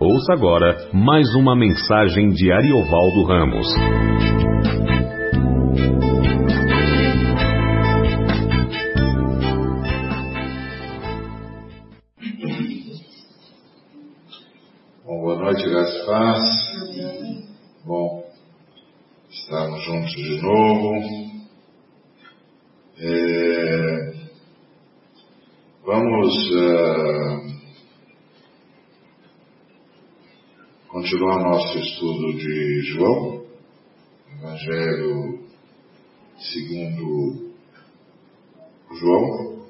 Ouça agora mais uma mensagem de Ariovaldo Ramos. Continuar nosso estudo de João, Evangelho segundo João,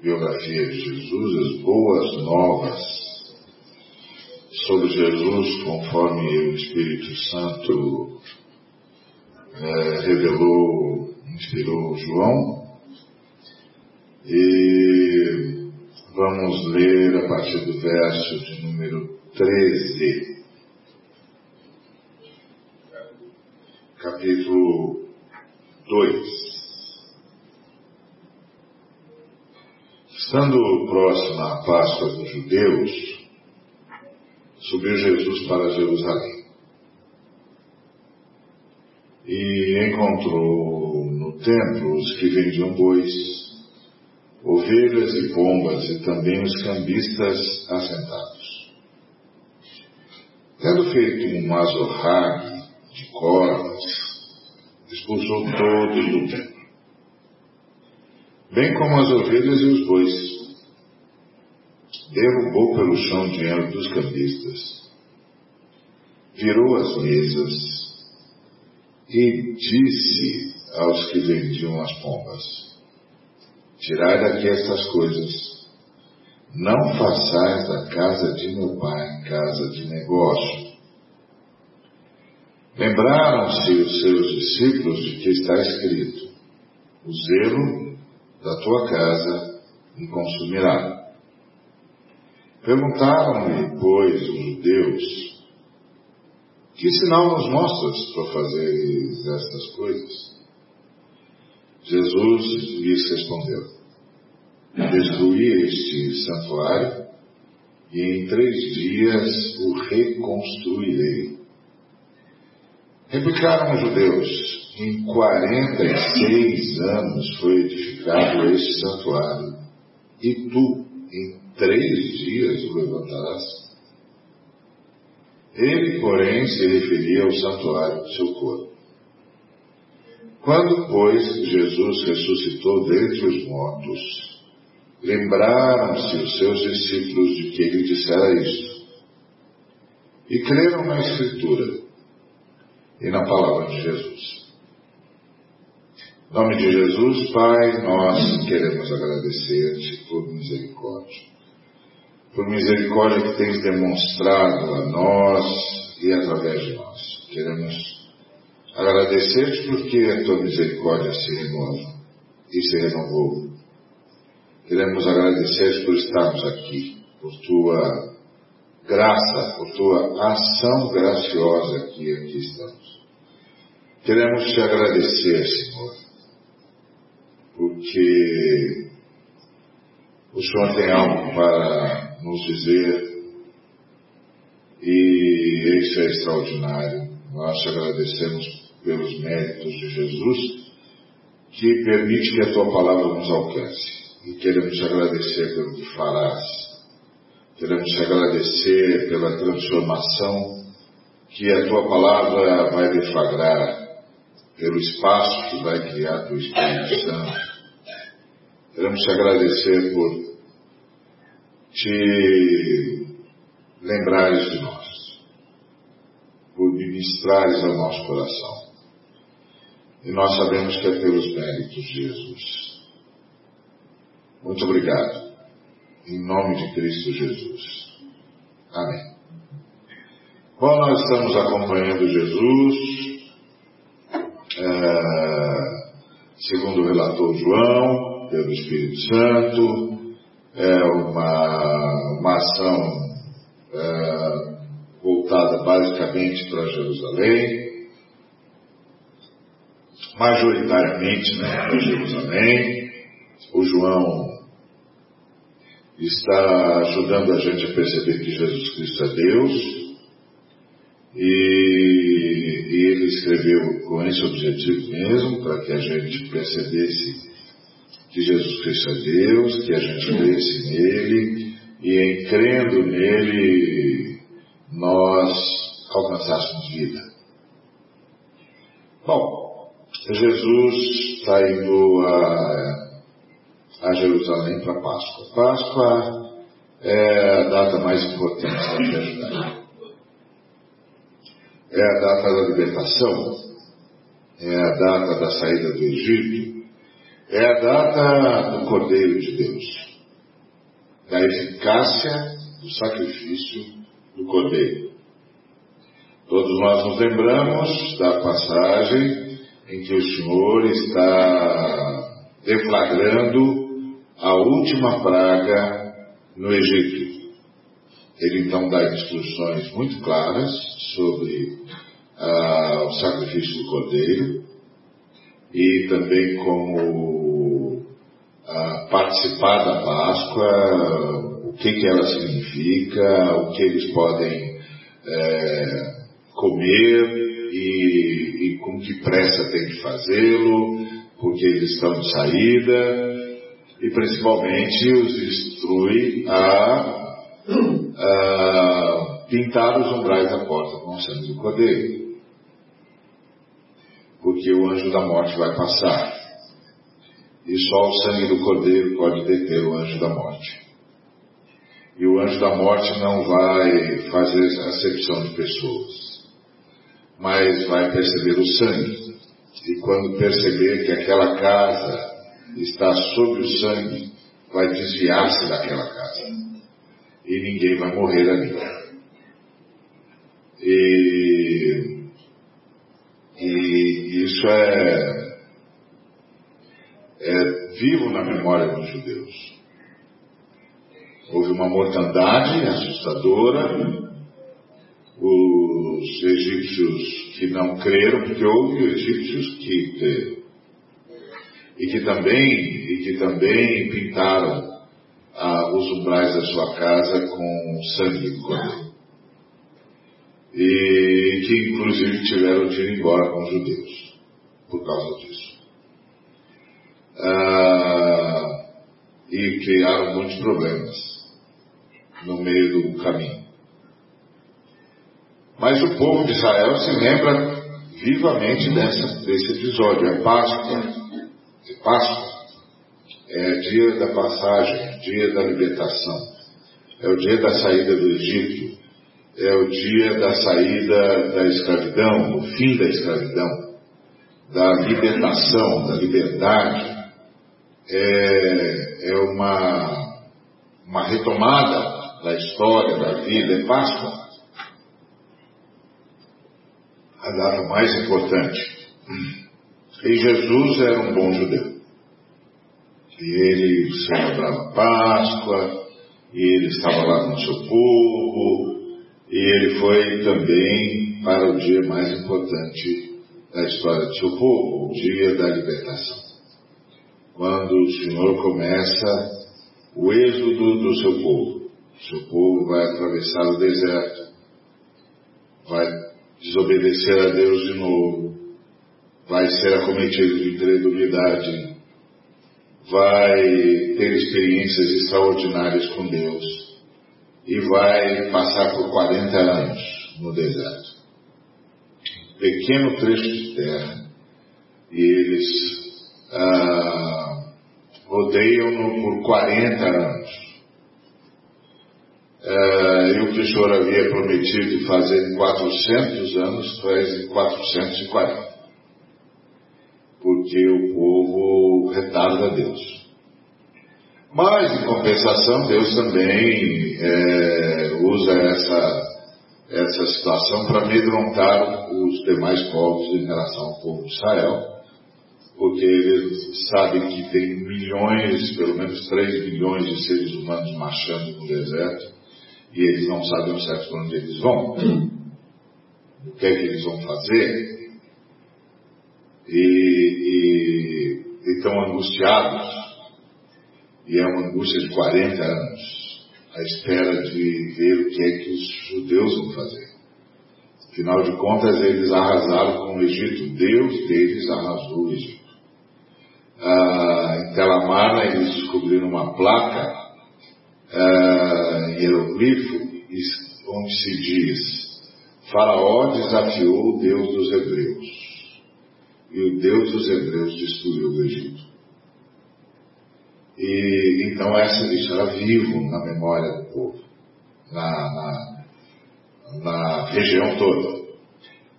biografia de Jesus, as boas novas sobre Jesus, conforme o Espírito Santo é, revelou, inspirou João. E vamos ler a partir do verso de número 13. Capítulo 2. Estando próxima a Páscoa dos judeus, subiu Jesus para Jerusalém. E encontrou no templo os que vendiam bois, ovelhas e pombas e também os cambistas assentados. Tendo feito um azorrague de cordas, expulsou todos do templo, bem como as ovelhas e os bois. Derrubou pelo chão dinheiro dos cambistas, virou as mesas. E disse aos que vendiam as pombas: Tirai daqui estas coisas, não façais da casa de meu pai casa de negócio. Lembraram-se os seus discípulos de que está escrito: O zelo da tua casa me consumirá. Perguntaram-lhe, pois, os judeus, que sinal nos mostras para fazer estas coisas? Jesus lhes respondeu, destruí este santuário e em três dias o reconstruirei. Replicaram os judeus, em quarenta e seis anos foi edificado este santuário, e tu, em três dias o levantarás? Ele, porém, se referia ao santuário do seu corpo. Quando, pois, Jesus ressuscitou dentre os mortos, lembraram-se os seus discípulos de que ele dissera isto. E creram na Escritura e na palavra de Jesus. Em nome de Jesus, Pai, nós queremos agradecer-te por misericórdia por misericórdia que tens demonstrado a nós e através de nós. Queremos agradecer-te porque a tua misericórdia se renova e se renovou. Queremos agradecer-te por estarmos aqui, por tua graça, por tua ação graciosa que aqui estamos. Queremos te agradecer, Senhor, porque o Senhor tem algo para nos dizer, e isso é extraordinário. Nós te agradecemos pelos méritos de Jesus, que permite que a tua palavra nos alcance. E queremos te agradecer pelo que farás. Queremos te agradecer pela transformação que a tua palavra vai deflagrar, pelo espaço que vai criar do Espírito Santo. Queremos te agradecer por te lembrares de nós, por ministrares ao nosso coração. E nós sabemos que é pelos méritos de Jesus. Muito obrigado. Em nome de Cristo Jesus. Amém. Bom, nós estamos acompanhando Jesus, é, relator João, pelo Espírito Santo, é uma, uma ação é, voltada basicamente para Jerusalém, majoritariamente né, para Jerusalém. O João está ajudando a gente a perceber que Jesus Cristo é Deus. E, e ele escreveu com esse objetivo mesmo, para que a gente percebesse que Jesus Cristo é Deus, que a gente cresce nele, e em crendo nele, nós alcançássemos vida. Bom, Jesus está indo a, a Jerusalém para Páscoa. Páscoa é a data mais importante da judaica. É a data da libertação, é a data da saída do Egito, é a data do Cordeiro de Deus, da eficácia do sacrifício do Cordeiro. Todos nós nos lembramos da passagem em que o Senhor está deflagrando a última praga no Egito. Ele então dá instruções muito claras sobre ah, o sacrifício do cordeiro e também como ah, participar da Páscoa, o que, que ela significa, o que eles podem é, comer e, e com que pressa tem de fazê-lo, porque eles estão de saída, e principalmente os instrui a, a pintar os umbrais da porta com o sangue do cordeiro. Porque o anjo da morte vai passar. E só o sangue do cordeiro pode deter o anjo da morte. E o anjo da morte não vai fazer acepção de pessoas mas vai perceber o sangue. E quando perceber que aquela casa está sobre o sangue, vai desviar-se daquela casa. E ninguém vai morrer ali. E, e isso é, é vivo na memória dos judeus. Houve uma mortandade assustadora, os egípcios que não creram, porque houve egípcios que creram. E que também, e que também pintaram ah, os umbrais da sua casa com sangue de cordeiro. E que inclusive tiveram de ir embora com os judeus por causa disso. Ah, e criaram muitos problemas no meio do caminho. Mas o povo de Israel se lembra vivamente dessa, desse episódio. É Páscoa. É Páscoa. É dia da passagem, dia da libertação. É o dia da saída do Egito. É o dia da saída da escravidão, do fim da escravidão, da libertação, da liberdade. É, é uma, uma retomada da história, da vida. É Páscoa a data mais importante. E Jesus era um bom judeu. E ele celebrava Páscoa, e ele estava lá com o seu povo, e ele foi também para o dia mais importante da história do seu povo, o dia da libertação. Quando o Senhor começa o êxodo do seu povo. Seu povo vai atravessar o deserto, vai desobedecer a Deus de novo, vai ser acometido de incredulidade, vai ter experiências extraordinárias com Deus e vai passar por 40 anos no deserto. Um pequeno trecho de terra e eles ah, rodeiam-no por 40 anos. Uh, e o que o Senhor havia prometido fazer em 400 anos, faz em 440. Porque o povo retarda Deus. Mas, em compensação, Deus também é, usa essa, essa situação para amedrontar os demais povos em relação ao povo de Israel, porque ele sabe que tem milhões, pelo menos 3 milhões de seres humanos marchando no deserto, e eles não sabem ao certo para onde eles vão, o que é que eles vão fazer, e, e, e estão angustiados. E é uma angústia de 40 anos, à espera de ver o que é que os judeus vão fazer. Afinal de contas, eles arrasaram com o Egito, Deus deles arrasou o Egito. Ah, em Telamar, eles descobriram uma placa ah, em hieroglifo, onde se diz: Faraó desafiou o Deus dos Hebreus e o Deus dos Hebreus destruiu o Egito. E então essa, isso era vivo na memória do povo, na, na, na região toda.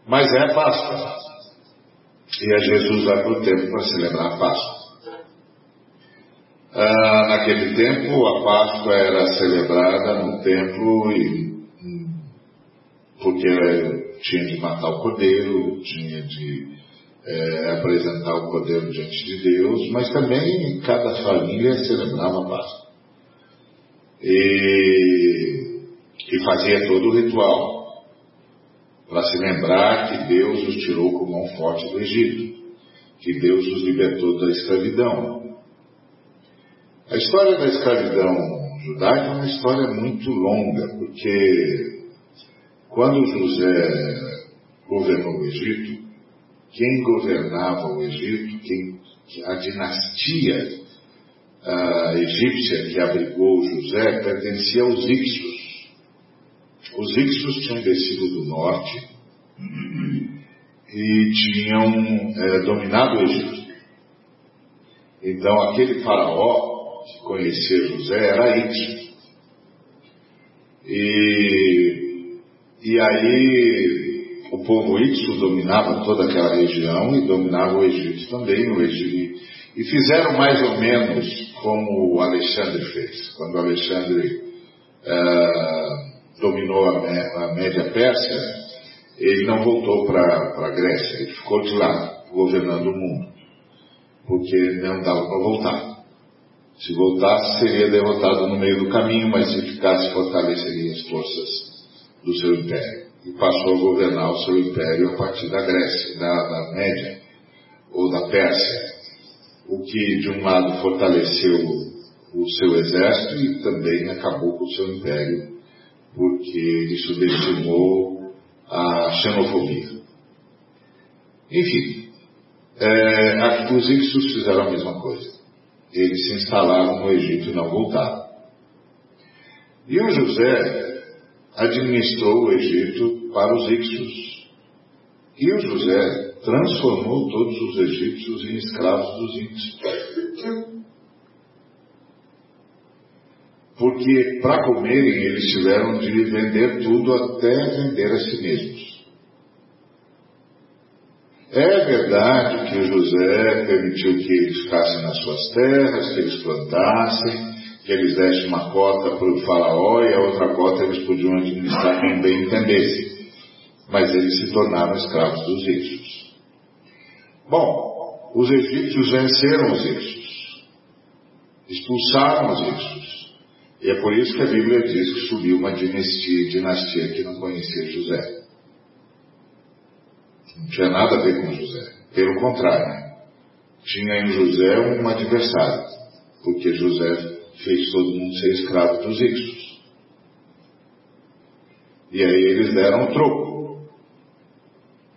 Mas é Páscoa. E a Jesus vai para o templo para celebrar a Páscoa. Ah, naquele tempo, a Páscoa era celebrada no templo e, hum, porque tinha de matar o cordeiro, tinha de é, apresentar o cordeiro diante de Deus, mas também cada família celebrava a Páscoa. E, e fazia todo o ritual para se lembrar que Deus os tirou com mão forte do Egito, que Deus os libertou da escravidão. A história da escravidão judaica é uma história muito longa, porque quando José governou o Egito, quem governava o Egito, quem, a dinastia uh, egípcia que abrigou José pertencia aos Ixos. Os Ixos tinham descido do norte e tinham é, dominado o Egito. Então aquele faraó que conhecia José era Ixo. E, e aí povo Ixo dominava toda aquela região e dominava o Egito também, o Egito, e fizeram mais ou menos como o Alexandre fez. Quando Alexandre uh, dominou a, a, Média Pérsia, ele não voltou para a Grécia, ele ficou de lá, governando o mundo, porque não dava para voltar. Se voltasse, seria derrotado no meio do caminho, mas se ficasse, fortaleceria as forças do seu império e passou a governar o seu império a partir da Grécia, da, da Média ou da Pérsia, o que de um lado fortaleceu o seu exército e também acabou com o seu império, porque ele subestimou a xenofobia. Enfim, é, os ixos fizeram a mesma coisa. Eles se instalaram no Egito e não voltaram. E o José administrou o Egito para os Ixos. E o José transformou todos os egípcios em escravos dos Ixos. Porque para comerem eles tiveram de vender tudo até vender a si mesmos. É verdade que José permitiu que eles ficassem nas suas terras, que eles plantassem, que eles dessem uma cota para o faraó e a outra cota eles podiam administrar quem bem entendesse. Mas eles se tornaram escravos dos egípcios. Bom, os egípcios venceram os egípcios. Expulsaram os egípcios. E é por isso que a Bíblia diz que subiu uma dinastia, dinastia que não conhecia José. Não tinha nada a ver com José. Pelo contrário, tinha em José um adversário, porque José fez todo mundo ser escravo dos ixos. E aí eles deram um troco.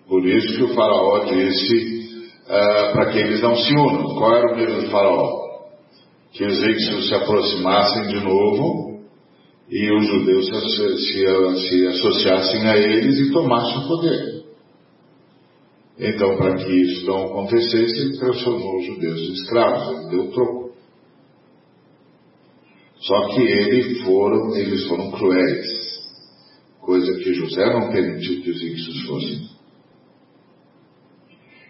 Por isso que o faraó disse uh, para que eles não se unam. Qual era o medo do faraó? Que os ixos se aproximassem de novo e os judeus se, se, se associassem a eles e tomassem o poder. Então, para que isso não acontecesse, ele transformou os judeus em escravos, ele deu troco. Só que eles foram, eles foram cruéis, coisa que José não permitiu que os ímpios fossem.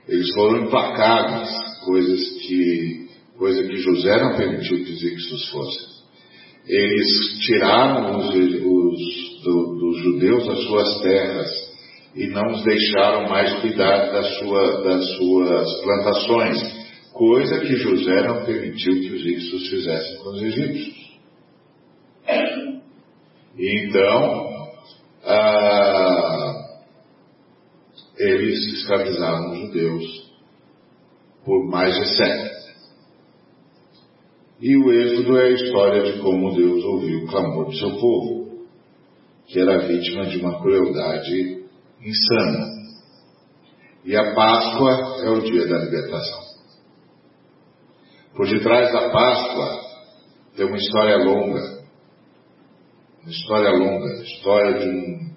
Eles foram implacáveis, coisas que, coisa que José não permitiu que os ímpios fossem. Eles tiraram os, os do, dos judeus as suas terras e não os deixaram mais cuidar da sua, das suas plantações, coisa que José não permitiu que os egípcios fizessem com os egípcios. Então, ah, eles escravizaram os judeus por mais de séculos. E o êxodo é a história de como Deus ouviu o clamor do seu povo, que era vítima de uma crueldade insana. E a Páscoa é o dia da libertação. Por detrás da Páscoa tem uma história longa. Uma história longa. História de um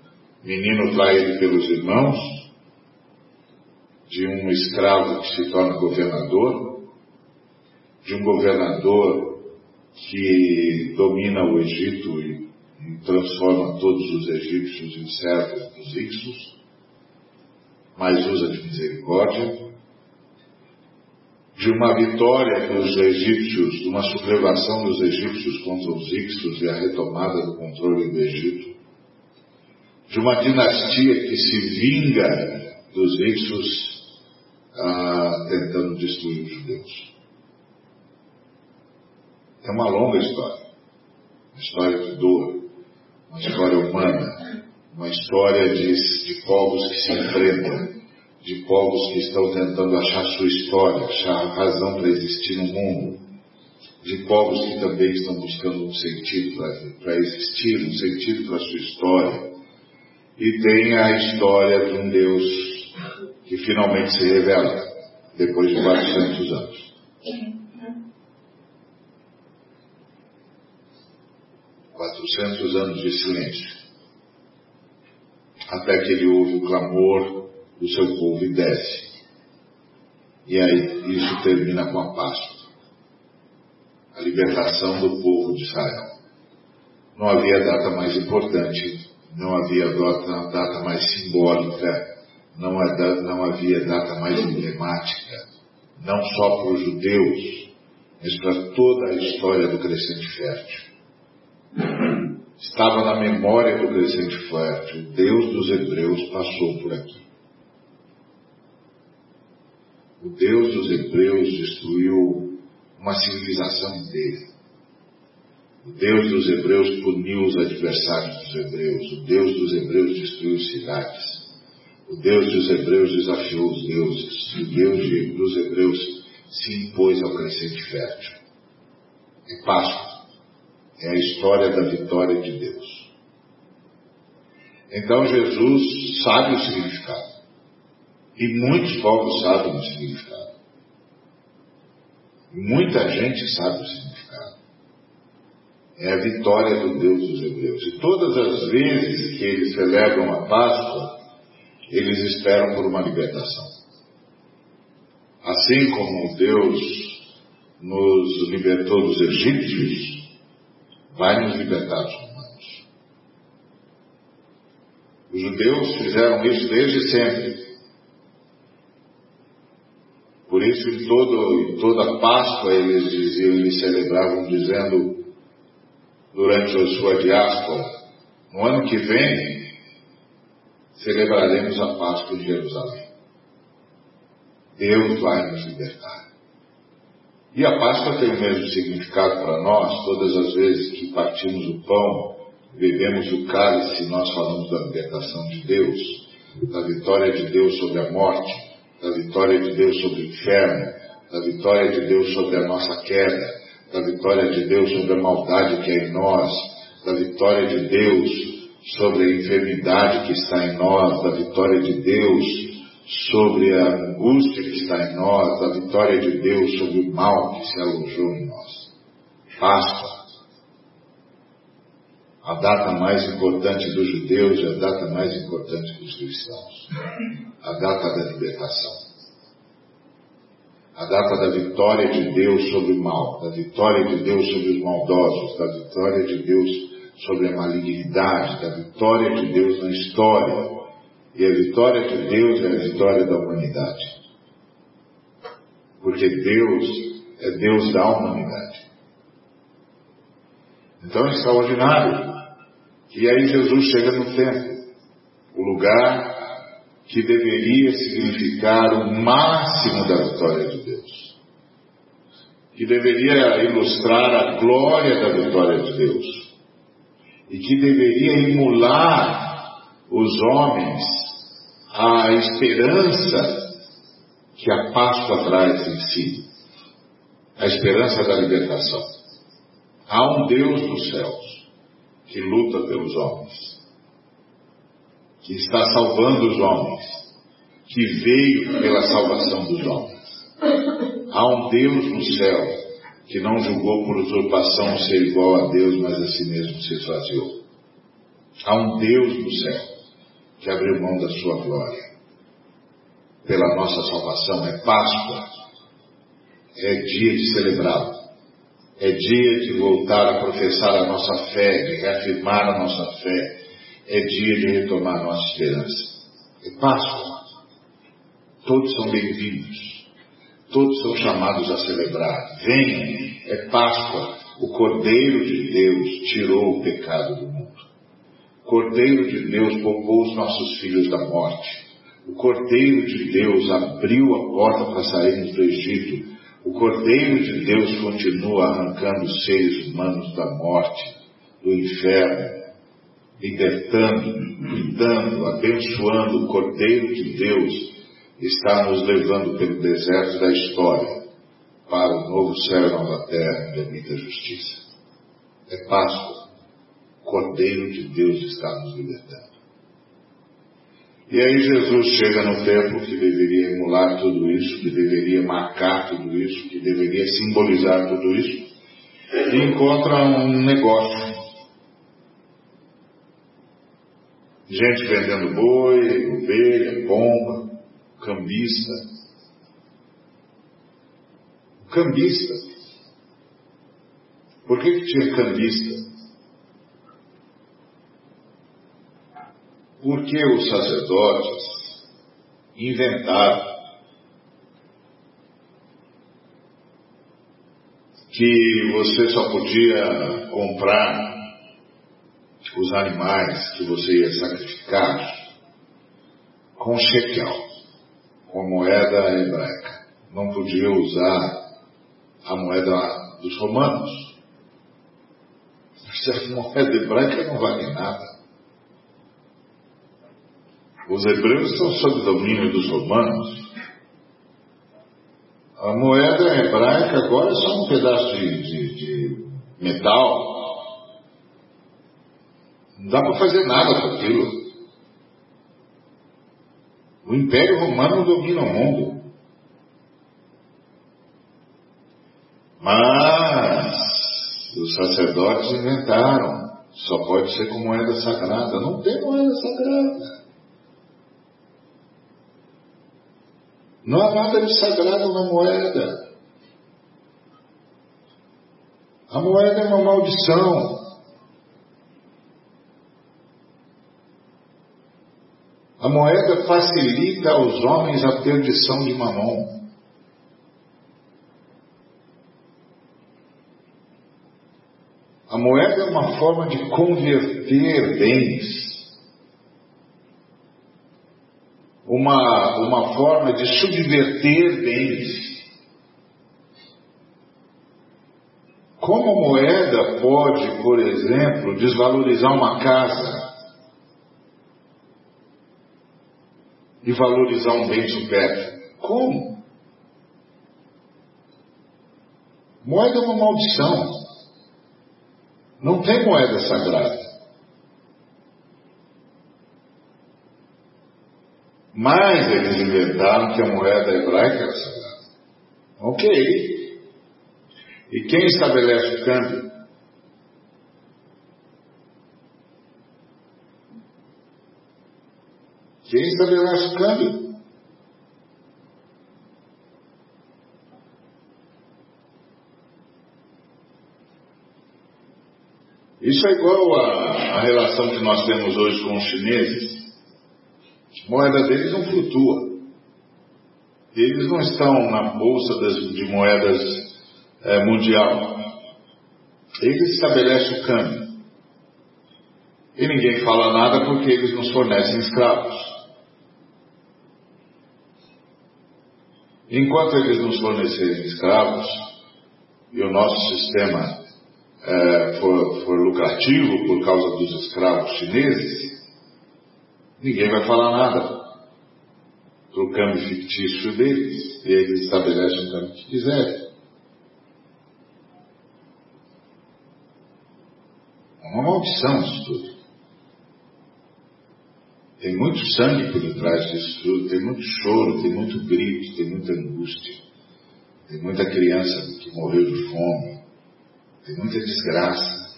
menino traído pelos irmãos, de um escravo que se torna governador, de um governador que domina o Egito e, e transforma todos os egípcios em servos dos ixos, mas usa de misericórdia, de uma vitória dos egípcios, de uma sublevação dos egípcios contra os ixos e a retomada do controle do Egito, de uma dinastia que se vinga dos ixos ah, tentando destruir os judeus. É uma longa história, uma história de dor, uma história humana, uma história de, de povos que se enfrentam, de povos que estão tentando achar sua história, achar razão para existir no mundo, de povos que também estão buscando um sentido para existir, um sentido para sua história. E tem a história de um Deus que finalmente se revela depois de 400 anos. 400 anos de silêncio. Até que ele ouve o clamor do seu povo e desce. E aí isso termina com a Páscoa. A libertação do povo de Israel. Não havia data mais importante, não havia data, data mais simbólica, não, não havia data mais emblemática, não só para os judeus, mas para toda a história do crescente fértil estava na memória do crescente fértil. Deus dos Hebreus passou por aqui. O Deus dos Hebreus destruiu uma civilização inteira. O Deus dos Hebreus puniu os adversários dos Hebreus. O Deus dos Hebreus destruiu cidades. O Deus dos Hebreus desafiou os deuses. O Deus dos Hebreus se impôs ao crescente fértil. É Páscoa é a história da vitória de Deus. Então Jesus sabe o significado. E muitos povos sabem o significado. Muita gente sabe o significado. É a vitória do Deus dos Hebreus. E todas as vezes que eles celebram a Páscoa, eles esperam por uma libertação. Assim como Deus nos libertou dos egípcios, vai nos libertar dos romanos. Os judeus fizeram isso desde sempre. Por isso, em, todo, toda Páscoa, eles diziam, eles celebravam dizendo, durante a sua diáspora, no ano que vem, celebraremos a Páscoa em Jerusalém. Deus vai nos libertar. E a Páscoa tem o mesmo significado para nós, todas as vezes que partimos o pão, bebemos o cálice, nós falamos da libertação de Deus, da vitória de Deus sobre a morte, da vitória de Deus sobre o inferno, da vitória de Deus sobre a nossa queda, da vitória de Deus sobre a maldade que é em nós, da vitória de Deus sobre a enfermidade que está em nós, da vitória de Deus sobre a angústia que está em nós, a vitória de Deus sobre o mal que se alojou em nós. Páscoa. A data mais importante dos judeus e a data mais importante dos cristãos. A data da libertação. A data da vitória de Deus sobre o mal, da vitória de Deus sobre os maldosos, da vitória de Deus sobre a malignidade, da vitória de Deus na história, e a vitória de Deus é a vitória da humanidade. Porque Deus é Deus da humanidade. Então é extraordinário. E aí Jesus chega no templo, o lugar que deveria significar o máximo da vitória de Deus. Que deveria ilustrar a glória da vitória de Deus. E que deveria emular os homens a esperança que a Páscoa traz em si, a esperança da libertação. Há um Deus nos céus que luta pelos homens, que está salvando os homens, que veio pela salvação dos homens. Há um Deus no céu que não julgou por usurpação ser igual a Deus, mas a si mesmo se esvaziou. Há um Deus no céu que abriu mão da sua glória pela nossa salvação. É Páscoa. É dia de celebrá-lo. É dia de voltar a professar a nossa fé, de reafirmar a nossa fé. É dia de retomar a nossa esperança. É Páscoa. Todos são bem-vindos. Todos são chamados a celebrar. Venham, é Páscoa. O Cordeiro de Deus tirou o pecado do mundo. O Cordeiro de Deus poupou os nossos filhos da morte. O Cordeiro de Deus abriu a porta para sairmos do Egito. O Cordeiro de Deus continua arrancando os seres humanos da morte, do inferno, libertando, cuidando, abençoando. O Cordeiro de Deus está nos levando pelo deserto da história para o novo céu e nova terra, onde habita a justiça. É Páscoa. O Cordeiro de Deus está nos libertando. E aí Jesus chega no templo que deveria emular tudo isso, que deveria marcar tudo isso, que deveria simbolizar tudo isso, e encontra um negócio. Gente vendendo boi, ovelha, pomba, cambista. Cambista. Por que, que tinha cambista? Porque os sacerdotes inventaram que você só podia comprar os animais que você ia sacrificar com shekel, com moeda hebraica. Não podia usar a moeda dos romanos. Essa moeda hebraica não vale nada. Os hebreus estão sob domínio dos romanos. A moeda hebraica agora é só um pedaço de, de, de metal. Não dá para fazer nada com aquilo. O Império Romano domina o mundo. Mas os sacerdotes inventaram. Só pode ser com moeda sagrada. Não tem moeda sagrada. Não há nada de sagrado na moeda. A moeda é uma maldição. A moeda facilita aos homens a perdição de mamão. A moeda é uma forma de converter bens uma, uma forma de subverter bens. Como a moeda pode, por exemplo, desvalorizar uma casa e valorizar um bem supérfluo? Como? Moeda é uma maldição. Não tem moeda sagrada. Mas eles inventaram que a moeda hebraica era sagrada. Ok. E quem estabelece o câmbio? Quem estabelece o câmbio? Isso é igual à relação que nós temos hoje com os chineses. Moeda deles não flutua. Eles não estão na bolsa das, de moedas é, mundial. Eles estabelecem o câmbio. E ninguém fala nada porque eles nos fornecem escravos. Enquanto eles nos fornecerem escravos e o nosso sistema é, for, for lucrativo por causa dos escravos chineses, ninguém vai falar nada para o câmbio fictício deles, e eles estabelecem o câmbio que quiserem. uma maldição isso tudo. Tem muito sangue por detrás disso tudo, tem muito choro, tem muito grito, tem muita angústia. Tem muita criança que morreu de fome, tem muita desgraça.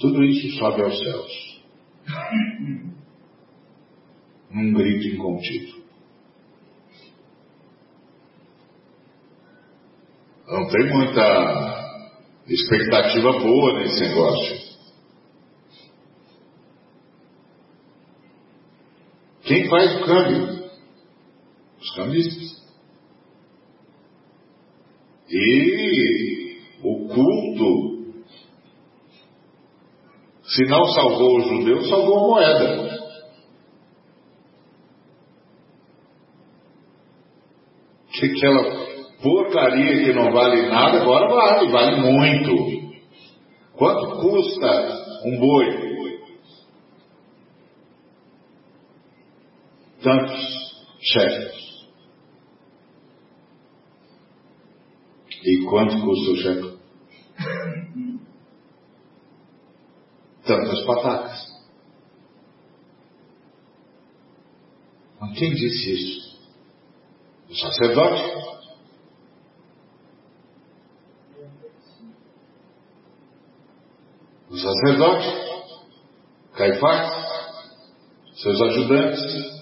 Tudo isso sobe aos céus. Num grito incontido. Não tem muita expectativa boa nesse negócio. Quem faz o câmbio? Os cambistas. E o culto, se não salvou o judeu, salvou a moeda. Que aquela porcaria que não vale nada, agora vale, vale muito. Quanto custa um boi? tantos chefes. E quanto custa o chefe? Tantas patacas. Mas quem disse isso? O sacerdote? O sacerdote? Caifás? Seus ajudantes?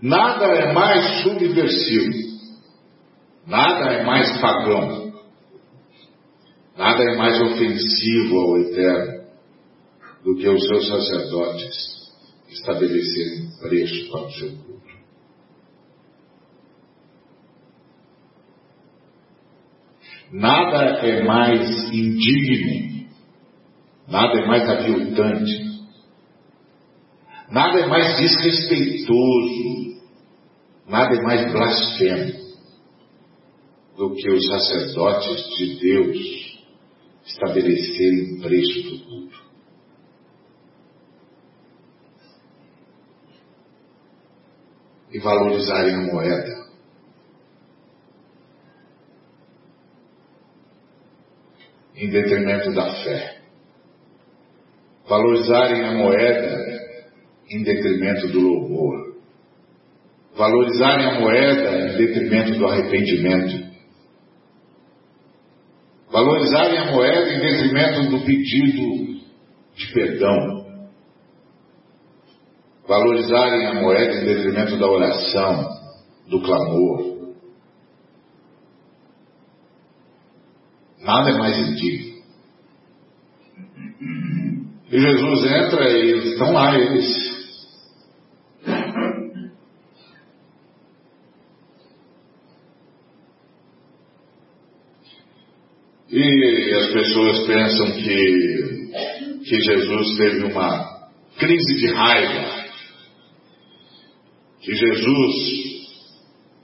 Nada é mais subversivo, nada é mais pagão, nada é mais ofensivo ao Eterno do que os seus sacerdotes estabelecerem preço para o seu culto. Nada é mais indigno, nada é mais aviltante, nada é mais desrespeitoso Nada é mais blasfemo do que os sacerdotes de Deus estabelecerem preço do culto. E valorizarem a moeda. Em detrimento da fé. Valorizarem a moeda em detrimento do louvor valorizarem a moeda em detrimento do arrependimento, valorizarem a moeda em detrimento do pedido de perdão, valorizarem a moeda em detrimento da oração, do clamor. Nada é mais indigno. E Jesus entra e estão lá, eles E as pessoas pensam que, que Jesus teve uma crise de raiva, que Jesus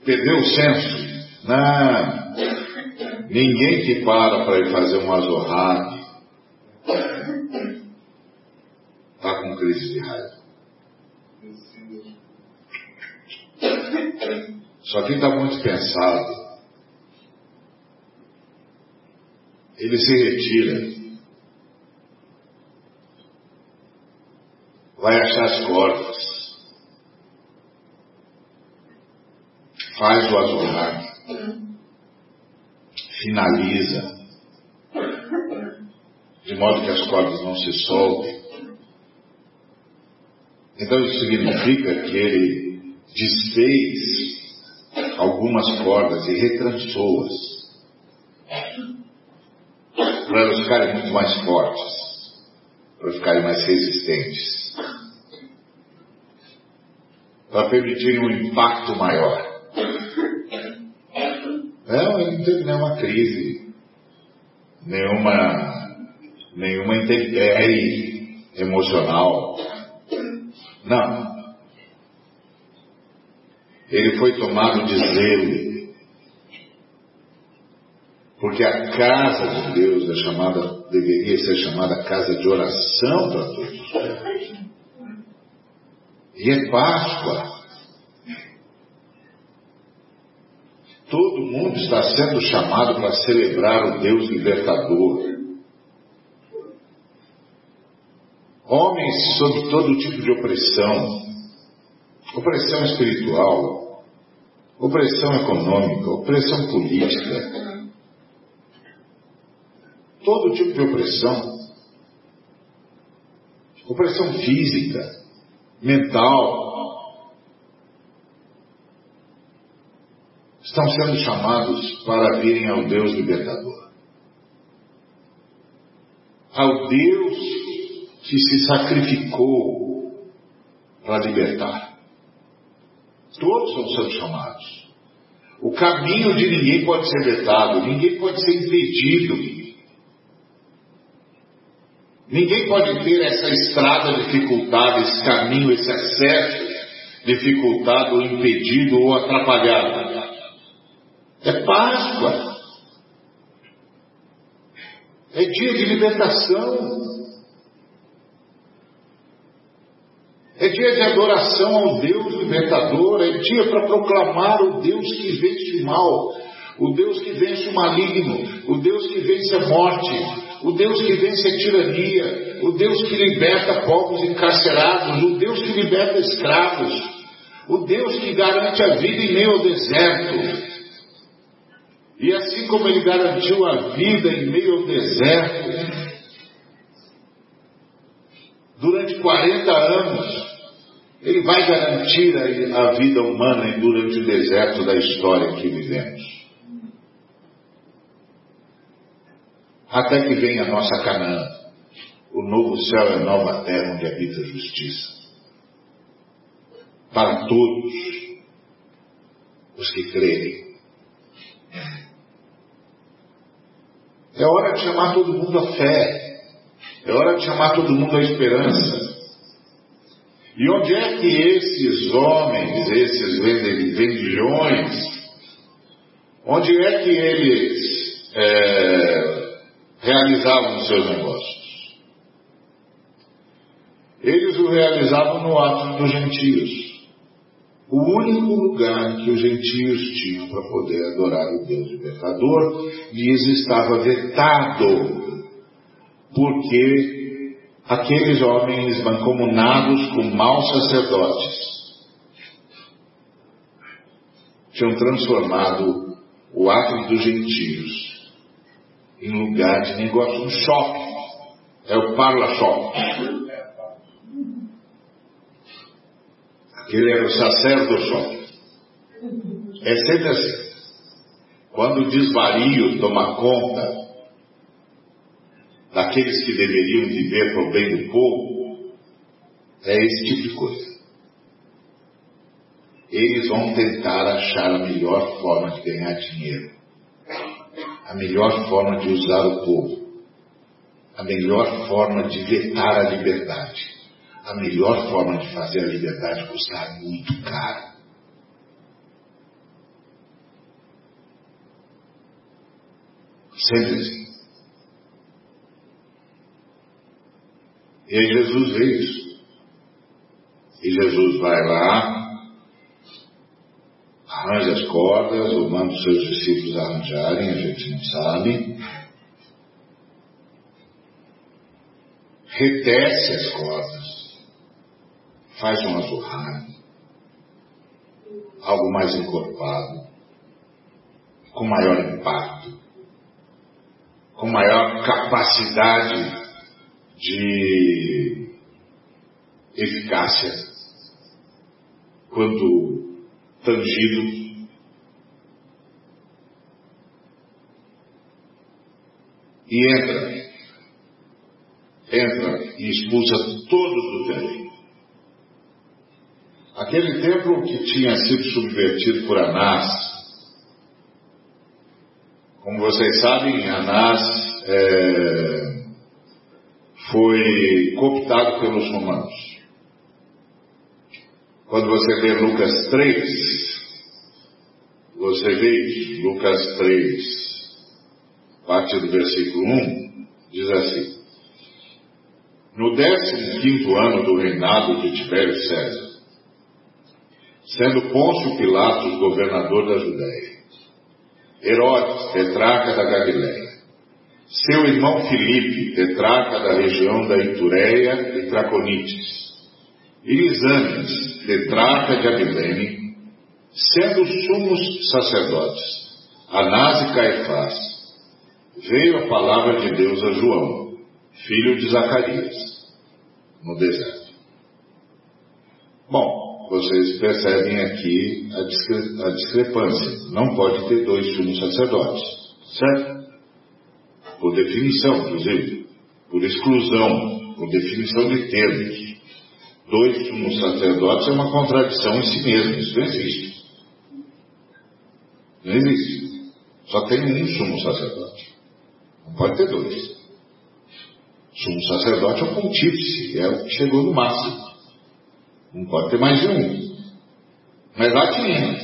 perdeu o senso. Não, ninguém que para para ir fazer um azorrado está com crise de raiva. Só que está muito pensado. ele se retira. Vai achar as cordas. Faz o azulado. Finaliza. De modo que as cordas não se soltem. Então isso significa que ele desfez algumas cordas e retrançou-as para elas ficarem muito mais fortes, para ficarem mais resistentes, para permitirem um impacto maior. Não, ele não teve nenhuma crise, nenhuma, nenhuma intempérie emocional. Não. Ele foi tomado de zelo porque a casa de Deus é chamada, deveria ser chamada casa de oração para todos. E é Páscoa. Todo mundo está sendo chamado para celebrar o Deus libertador. Homens sob todo tipo de opressão, opressão espiritual, opressão econômica, opressão política, todo tipo de opressão, opressão física, mental, estão sendo chamados para virem ao Deus libertador. Ao Deus que se sacrificou para libertar. Todos estão sendo chamados. O caminho de ninguém pode ser vetado, ninguém pode ser impedido. Ninguém pode ter essa estrada dificultada, esse caminho, esse acesso dificultado, ou impedido ou atrapalhado. É Páscoa. É dia de libertação. É dia de adoração ao Deus libertador. É dia para proclamar o Deus que vence o mal. O Deus que vence o maligno. O Deus que vence a morte. O Deus que vence a tirania. O Deus que liberta povos encarcerados. O Deus que liberta escravos. O Deus que garante a vida em meio ao deserto. E assim como ele garantiu a vida em meio ao deserto, durante 40 anos, ele vai garantir a, vida humana durante o deserto da história que vivemos. Até que venha a nossa Canaã, o novo céu e a nova terra onde habita a justiça. Para todos os que crerem. É hora de chamar todo mundo à fé. É hora de chamar todo mundo à esperança. E onde é que esses homens, esses vendilhões, onde é que eles é, realizavam os seus negócios? Eles o realizavam no ato dos gentios. O único lugar que os gentios tinham para poder adorar o Deus libertador lhes estava vetado, porque aqueles homens mancomunados com maus sacerdotes tinham transformado o ato dos gentios em lugar de negócio, um shopping. É o parla shopping. Ele era o sacerdote. É sempre assim. Quando o desvario toma conta daqueles que deveriam viver para o bem do povo, é esse tipo de coisa. Eles vão tentar achar a melhor forma de ganhar dinheiro, a melhor forma de usar o povo, a melhor forma de vetar a liberdade a melhor forma de fazer a liberdade custar muito caro. Sempre assim. E aí Jesus vê isso. E Jesus vai lá, arranja as cordas, ou manda os seus discípulos arranjarem, a gente não sabe. Retece as cordas faz um azurrado, algo mais encorpado, com maior impacto, com maior capacidade de eficácia, quando tangido. E entra, entra e expulsa todos do templo. Aquele templo que tinha sido subvertido por Anás, como vocês sabem, Anás é, foi cooptado pelos romanos. Quando você lê Lucas 3, você vê isso, Lucas 3, parte do versículo 1, diz assim: No décimo quinto ano do reinado de Tibério César, sendo Pôncio Pilatos governador da Judéia. Herodes, tetrarca da Galileia, seu irmão Filipe, tetrarca da região da Itureia e Traconites, e Lisânias, tetrarca de Abilene, sendo sumos sacerdotes, Anás e Caifás, veio a palavra de Deus a João, filho de Zacarias, no deserto. Bom, vocês percebem aqui a, discre a discrepância. Não pode ter dois sumos sacerdotes, certo? Por definição, inclusive, por exclusão, por definição de termos. Dois sumos sacerdotes é uma contradição em si mesmo, isso não existe. Não existe. Só tem um sumo sacerdote. Não pode ter dois. Sumo sacerdote é o pontífice, é o que chegou no máximo. Não pode ter mais de um. Mas lá tinha.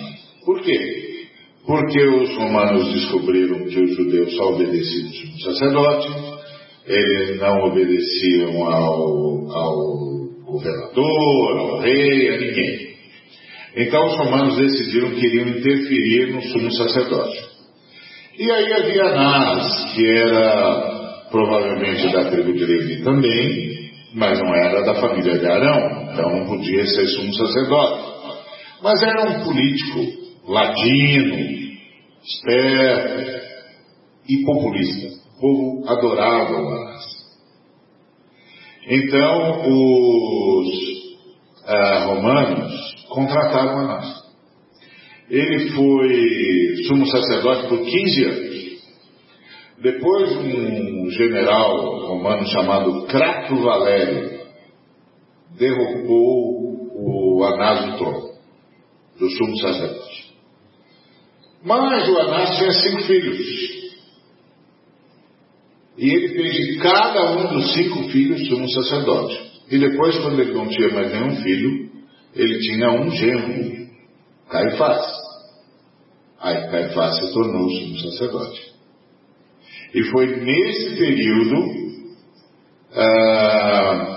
Por quê? Porque os romanos descobriram que os judeus só obedeciam ao sacerdote, eles não obedeciam ao, ao governador, ao rei, a ninguém. Então os romanos decidiram que iriam interferir no sumo sacerdote. E aí havia Anás, que era provavelmente da tribo de Levi também, mas não era da família de Arão, então podia ser sumo sacerdote. Mas era um político ladino, esperto e populista. O povo adorava o Anás. Então os ah, romanos contrataram Anás. Ele foi sumo sacerdote por 15 anos. Depois, um general romano chamado Crato Valério derrubou o Anás do trono, do sumo sacerdote. Mas o Anás tinha cinco filhos. E ele fez de cada um dos cinco filhos sumo sacerdote. E depois, quando ele não tinha mais nenhum filho, ele tinha um genro, Caifás. Aí Caifás se tornou sumo sacerdote. E foi nesse período ah,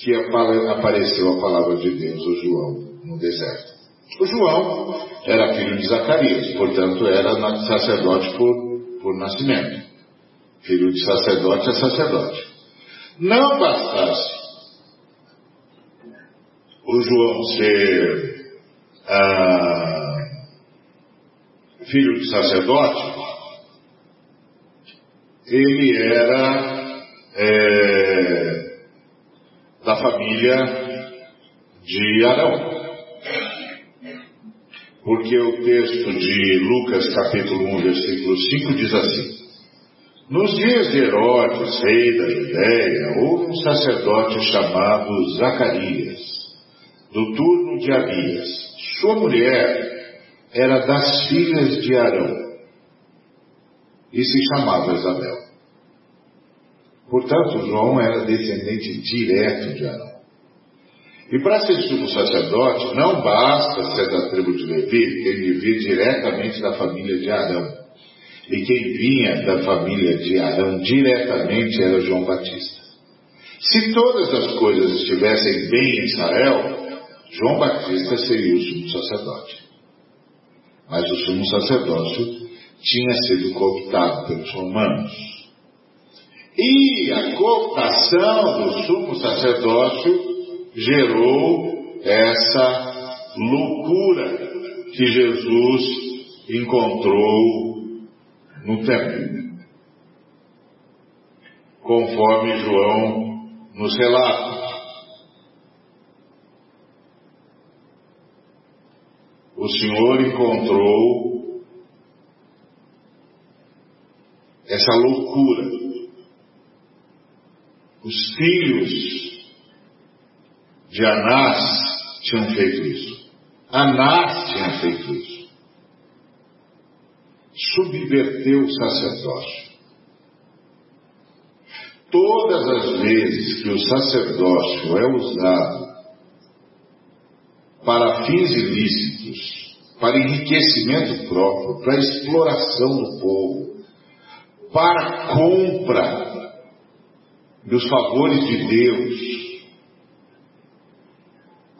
que apareceu a palavra de Deus ao João no deserto. O João era filho de Zacarias, portanto era sacerdote por, por nascimento. Filho de sacerdote é sacerdote. Não bastasse o João ser ah, filho de sacerdote, ele era é, da família de Arão. Porque o texto de Lucas capítulo 1, versículo 5 diz assim: Nos dias de Herodes, rei da Judéia, houve um sacerdote chamado Zacarias, do turno de Abias. Sua mulher era das filhas de Arão e se chamava Isabel. Portanto, João era descendente direto de Arão. E para ser sumo sacerdote, não basta ser da tribo de Levi, ele vir diretamente da família de Arão. E quem vinha da família de Arão diretamente era João Batista. Se todas as coisas estivessem bem em Israel, João Batista seria o sumo sacerdote mas o sumo sacerdócio tinha sido cooptado pelos romanos. E a cooptação do sumo sacerdócio gerou essa loucura que Jesus encontrou no templo. Conforme João nos relata. o Senhor encontrou essa loucura. Os filhos de Anás tinham feito isso. Anás tinha feito isso. Subverteu o sacerdócio. Todas as vezes que o sacerdócio é usado para fins ilícitos, para enriquecimento próprio, para exploração do povo, para compra dos favores de Deus,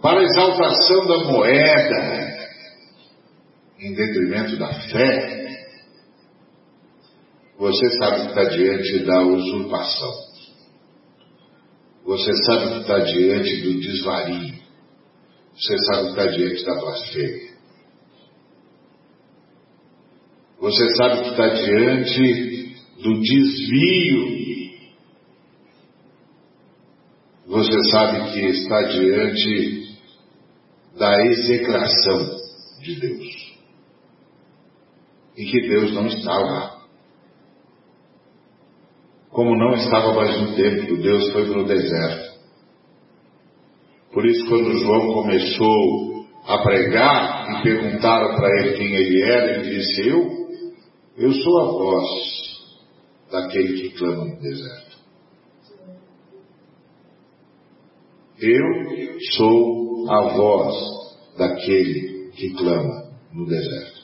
para exaltação da moeda, em detrimento da fé, você sabe que está diante da usurpação. Você sabe que está diante do desvario. Você sabe que está diante da blasfêmia. Você sabe que está diante do desvio. Você sabe que está diante da execração de Deus. E que Deus não está lá como não estava mais no templo, Deus foi para o deserto. Por isso, quando João começou a pregar e perguntaram para ele quem ele era, ele disse: Eu, eu sou a voz daquele que clama no deserto. Eu sou a voz daquele que clama no deserto.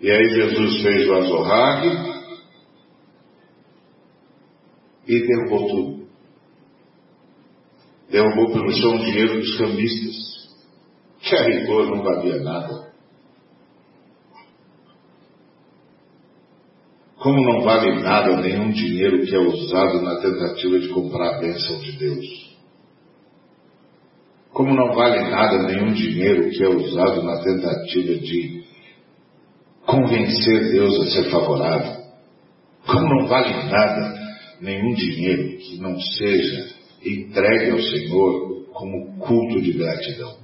E aí Jesus fez o azorrague, e derrubou tudo. Derrubou pelo chão o dinheiro dos cambistas, que a rigor não valia nada. Como não vale nada nenhum dinheiro que é usado na tentativa de comprar a bênção de Deus? Como não vale nada nenhum dinheiro que é usado na tentativa de convencer Deus a ser favorável? Como não vale nada nenhum dinheiro que não seja entregue ao Senhor como culto de gratidão.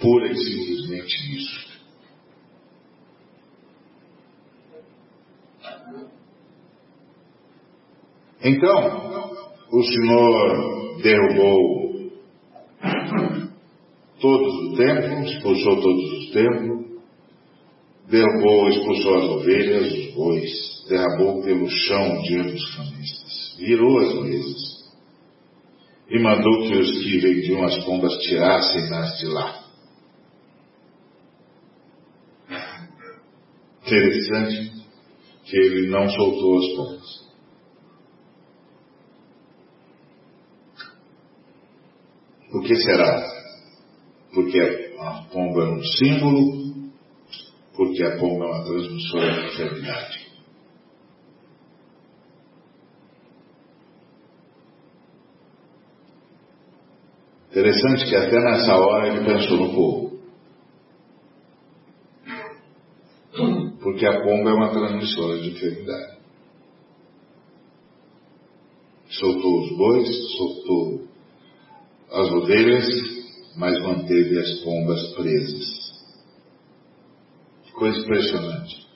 Pura e simplesmente isso. Então, o Senhor derrubou todos os templos, expulsou todos os templos, derrubou, expulsou as ovelhas, os bois, derrabou pelo chão diante dos cambistas, virou as mesas e mandou que os que vendiam as pombas tirassem-nas de lá. Interessante que ele não soltou as pombas. Que será? Porque a pomba é um símbolo, porque a pomba é uma transmissora de enfermidade. Interessante que até nessa hora ele pensou no povo. Porque a pomba é uma transmissora de enfermidade. Soltou os bois, soltou as ovelhas, mas manteve as pombas presas. Coisa impressionante.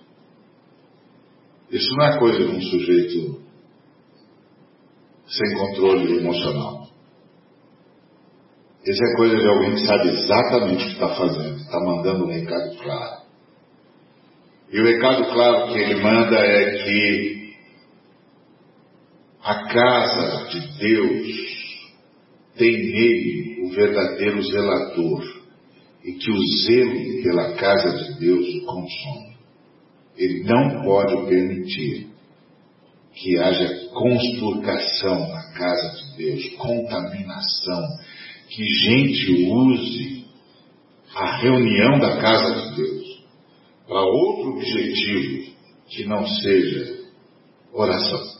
Isso não é coisa de um sujeito sem controle emocional. Isso é coisa de alguém que sabe exatamente o que está fazendo, está mandando um recado claro. E o recado claro que ele manda é que a casa de Deus tem nele o verdadeiro zelador e que o zelo pela casa de Deus o consome. Ele não pode permitir que haja conspurcação na casa de Deus, contaminação, que gente use a reunião da casa de Deus para outro objetivo que não seja oração,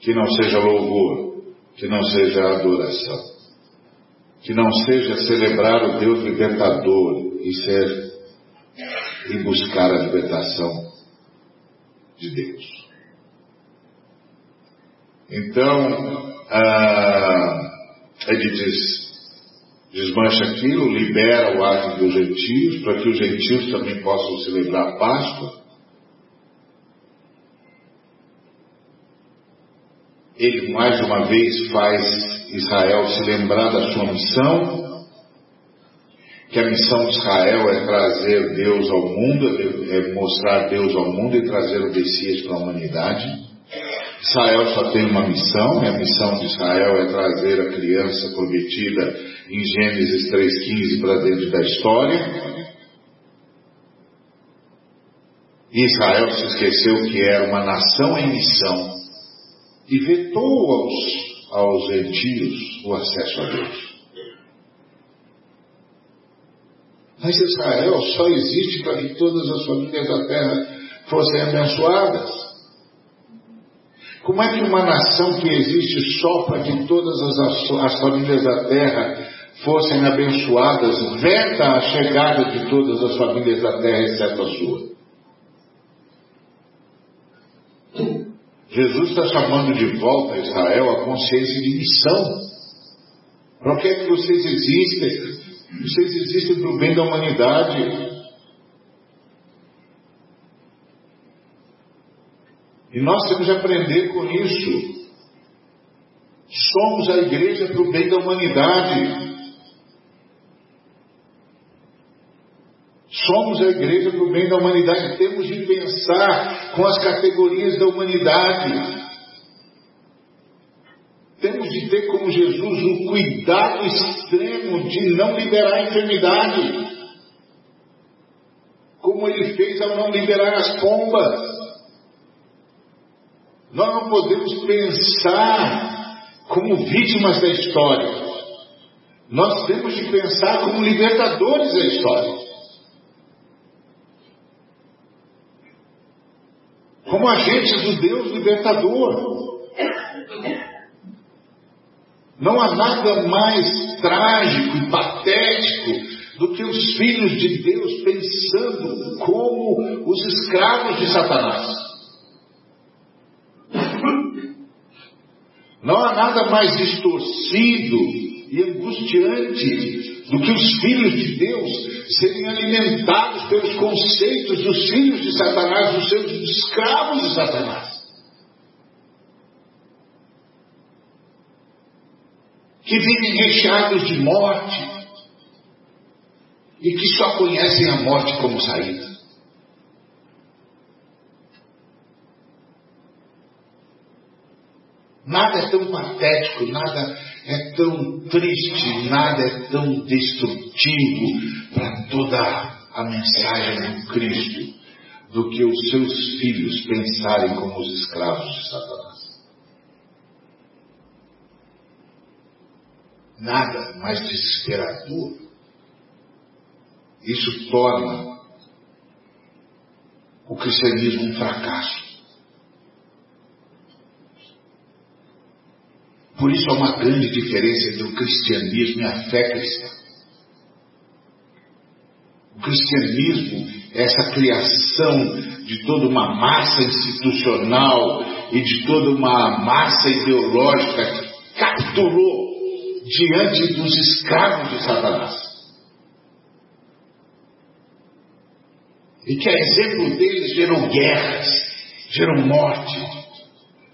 que não seja louvor, que não seja adoração, que não seja celebrar o Deus libertador e ser e buscar a libertação de Deus. Então, ah, ele diz, desmancha aquilo, libera o ato dos gentios, para que os gentios também possam celebrar a Páscoa. Ele mais uma vez faz Israel se lembrar da sua missão, que a missão de Israel é trazer Deus ao mundo, é mostrar Deus ao mundo e trazer o Messias para a humanidade. Israel só tem uma missão, e a missão de Israel é trazer a criança prometida em Gênesis 3,15 para dentro da história. Israel se esqueceu que era uma nação em missão e vetou aos, aos gentios o acesso a Deus. Mas Israel só existe para que todas as famílias da terra fossem abençoadas. Como é que uma nação que existe só para que todas as, as famílias da terra fossem abençoadas, veta a chegada de todas as famílias da terra, exceto a sua? Jesus está chamando de volta a Israel a consciência de missão. Para que é que vocês existem? Vocês existem para o bem da humanidade. E nós temos que aprender com isso. Somos a igreja para o bem da humanidade. Somos a igreja para o bem da humanidade. Temos de pensar com as categorias da humanidade. Temos de ter como Jesus o cuidado extremo de não liberar a enfermidade. Como ele fez ao não liberar as pombas. Nós não podemos pensar como vítimas da história. Nós temos de pensar como libertadores da história. Como agentes do Deus libertador. Não há nada mais trágico e patético do que os filhos de Deus pensando como os escravos de Satanás. Não há nada mais distorcido e angustiante do que os filhos de Deus serem alimentados pelos conceitos dos filhos de Satanás, dos seus escravos de Satanás. Que vivem recheados de morte e que só conhecem a morte como saída. Nada é tão patético, nada é tão triste, nada é tão destrutivo para toda a mensagem do Cristo do que os seus filhos pensarem como os escravos de Satanás. Nada mais desesperador. Isso torna o cristianismo um fracasso. Por isso há uma grande diferença entre o cristianismo e a fé cristã. O cristianismo é essa criação de toda uma massa institucional e de toda uma massa ideológica que capturou diante dos escravos de Satanás. E que a exemplo deles gerou guerras, gerou morte,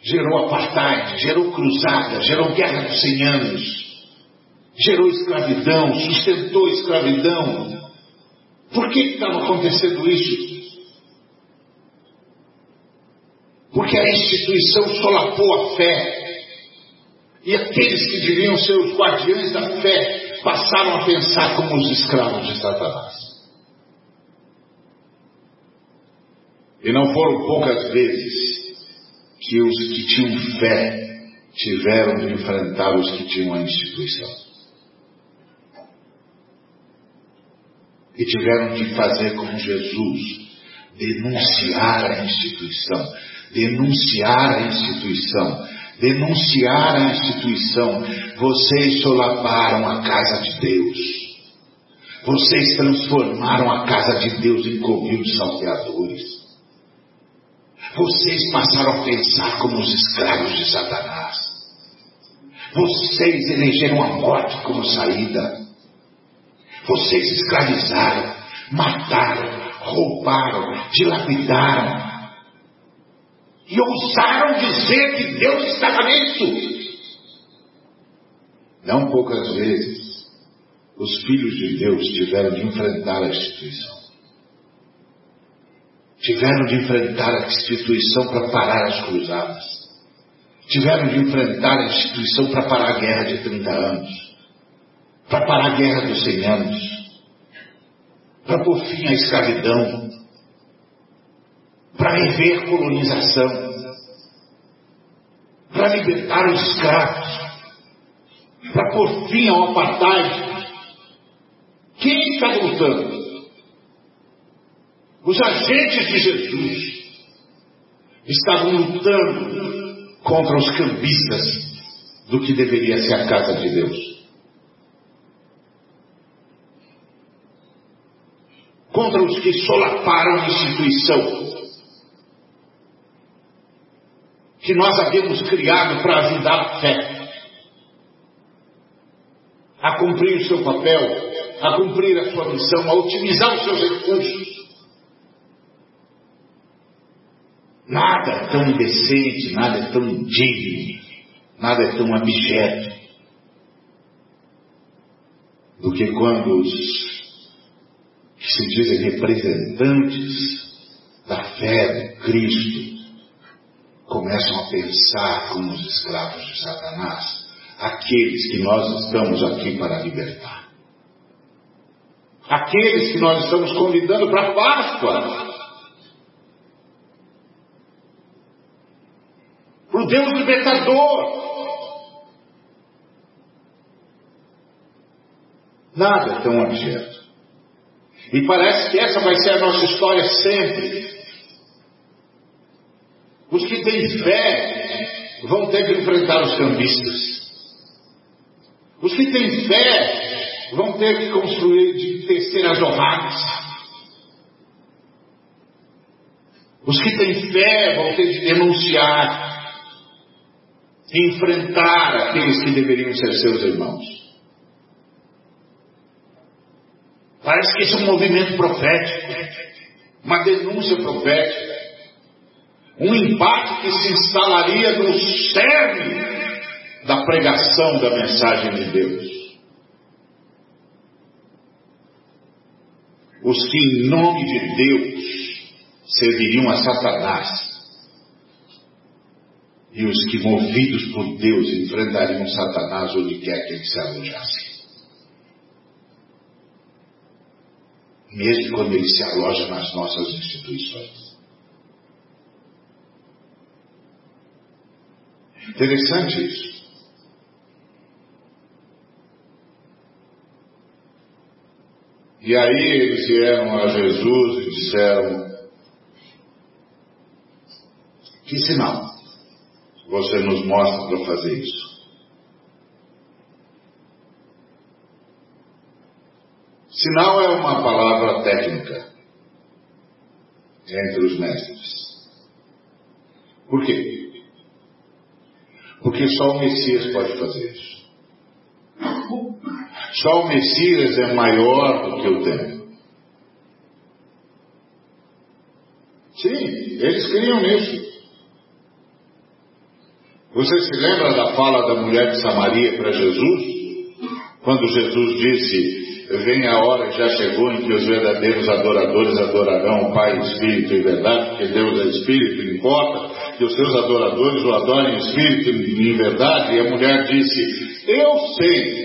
gerou apartheid, gerou cruzada, gerou guerra dos 100 anos, gerou escravidão, sustentou escravidão. Por que estava acontecendo isso? Porque a instituição solapou a fé. E aqueles que deviam ser os guardiães da fé passaram a pensar como os escravos de Satanás. E não foram poucas vezes que os que tinham fé tiveram de enfrentar os que tinham a instituição. E tiveram de fazer como Jesus, denunciar a instituição, denunciar a instituição, denunciar a instituição. Vocês solaparam a casa de Deus. Vocês transformaram a casa de Deus em covil de salteadores. Vocês passaram a pensar como os escravos de Satanás. Vocês elegeram a morte como saída. Vocês escravizaram, mataram, roubaram, dilapidaram. E ousaram dizer que Deus estava nisso. Não poucas vezes, os filhos de Deus tiveram de enfrentar a instituição tiveram de enfrentar a instituição para parar as cruzadas, tiveram de enfrentar a instituição para parar a guerra de 30 anos, para parar a guerra dos 100 anos, para pôr fim à escravidão, para rever colonização, para libertar os escravos, para pôr fim ao apartheid. Quem está lutando? Os agentes de Jesus estavam lutando contra os cambistas do que deveria ser a casa de Deus. Contra os que solaparam a instituição que nós havíamos criado para ajudar a fé a cumprir o seu papel, a cumprir a sua missão, a otimizar os seus recursos. Nada é tão indecente, nada é tão indigno, nada é tão abjeto do que quando os que se dizem representantes da fé de Cristo começam a pensar como os escravos de Satanás, aqueles que nós estamos aqui para libertar. Aqueles que nós estamos convidando para a Páscoa. Para o Deus libertador. Nada é tão abjeto. E parece que essa vai ser a nossa história sempre. Os que têm fé vão ter que enfrentar os cambistas. Os que têm fé vão ter que construir, de tecer as honradas. Os que têm fé vão ter que denunciar, enfrentar aqueles que deveriam ser seus irmãos. Parece que esse é um movimento profético, uma denúncia profética. Um impacto que se instalaria no cerne da pregação da mensagem de Deus. Os que, em nome de Deus, serviriam a Satanás. E os que, movidos por Deus, enfrentariam Satanás onde quer que ele se alojasse. Mesmo quando ele se aloja nas nossas instituições. Interessante isso. E aí eles vieram a Jesus e disseram: Que sinal você nos mostra para fazer isso? Sinal é uma palavra técnica entre os mestres. Por quê? Porque só o Messias pode fazer isso. Só o Messias é maior do que o templo. Sim, eles criam nisso. Você se lembra da fala da mulher de Samaria para Jesus? Quando Jesus disse: Vem a hora, já chegou, em que os verdadeiros adoradores adorarão o Pai, Espírito e Verdade, porque Deus é Espírito, importa que os seus adoradores o adorem em Espírito e em Verdade. E a mulher disse: Eu sei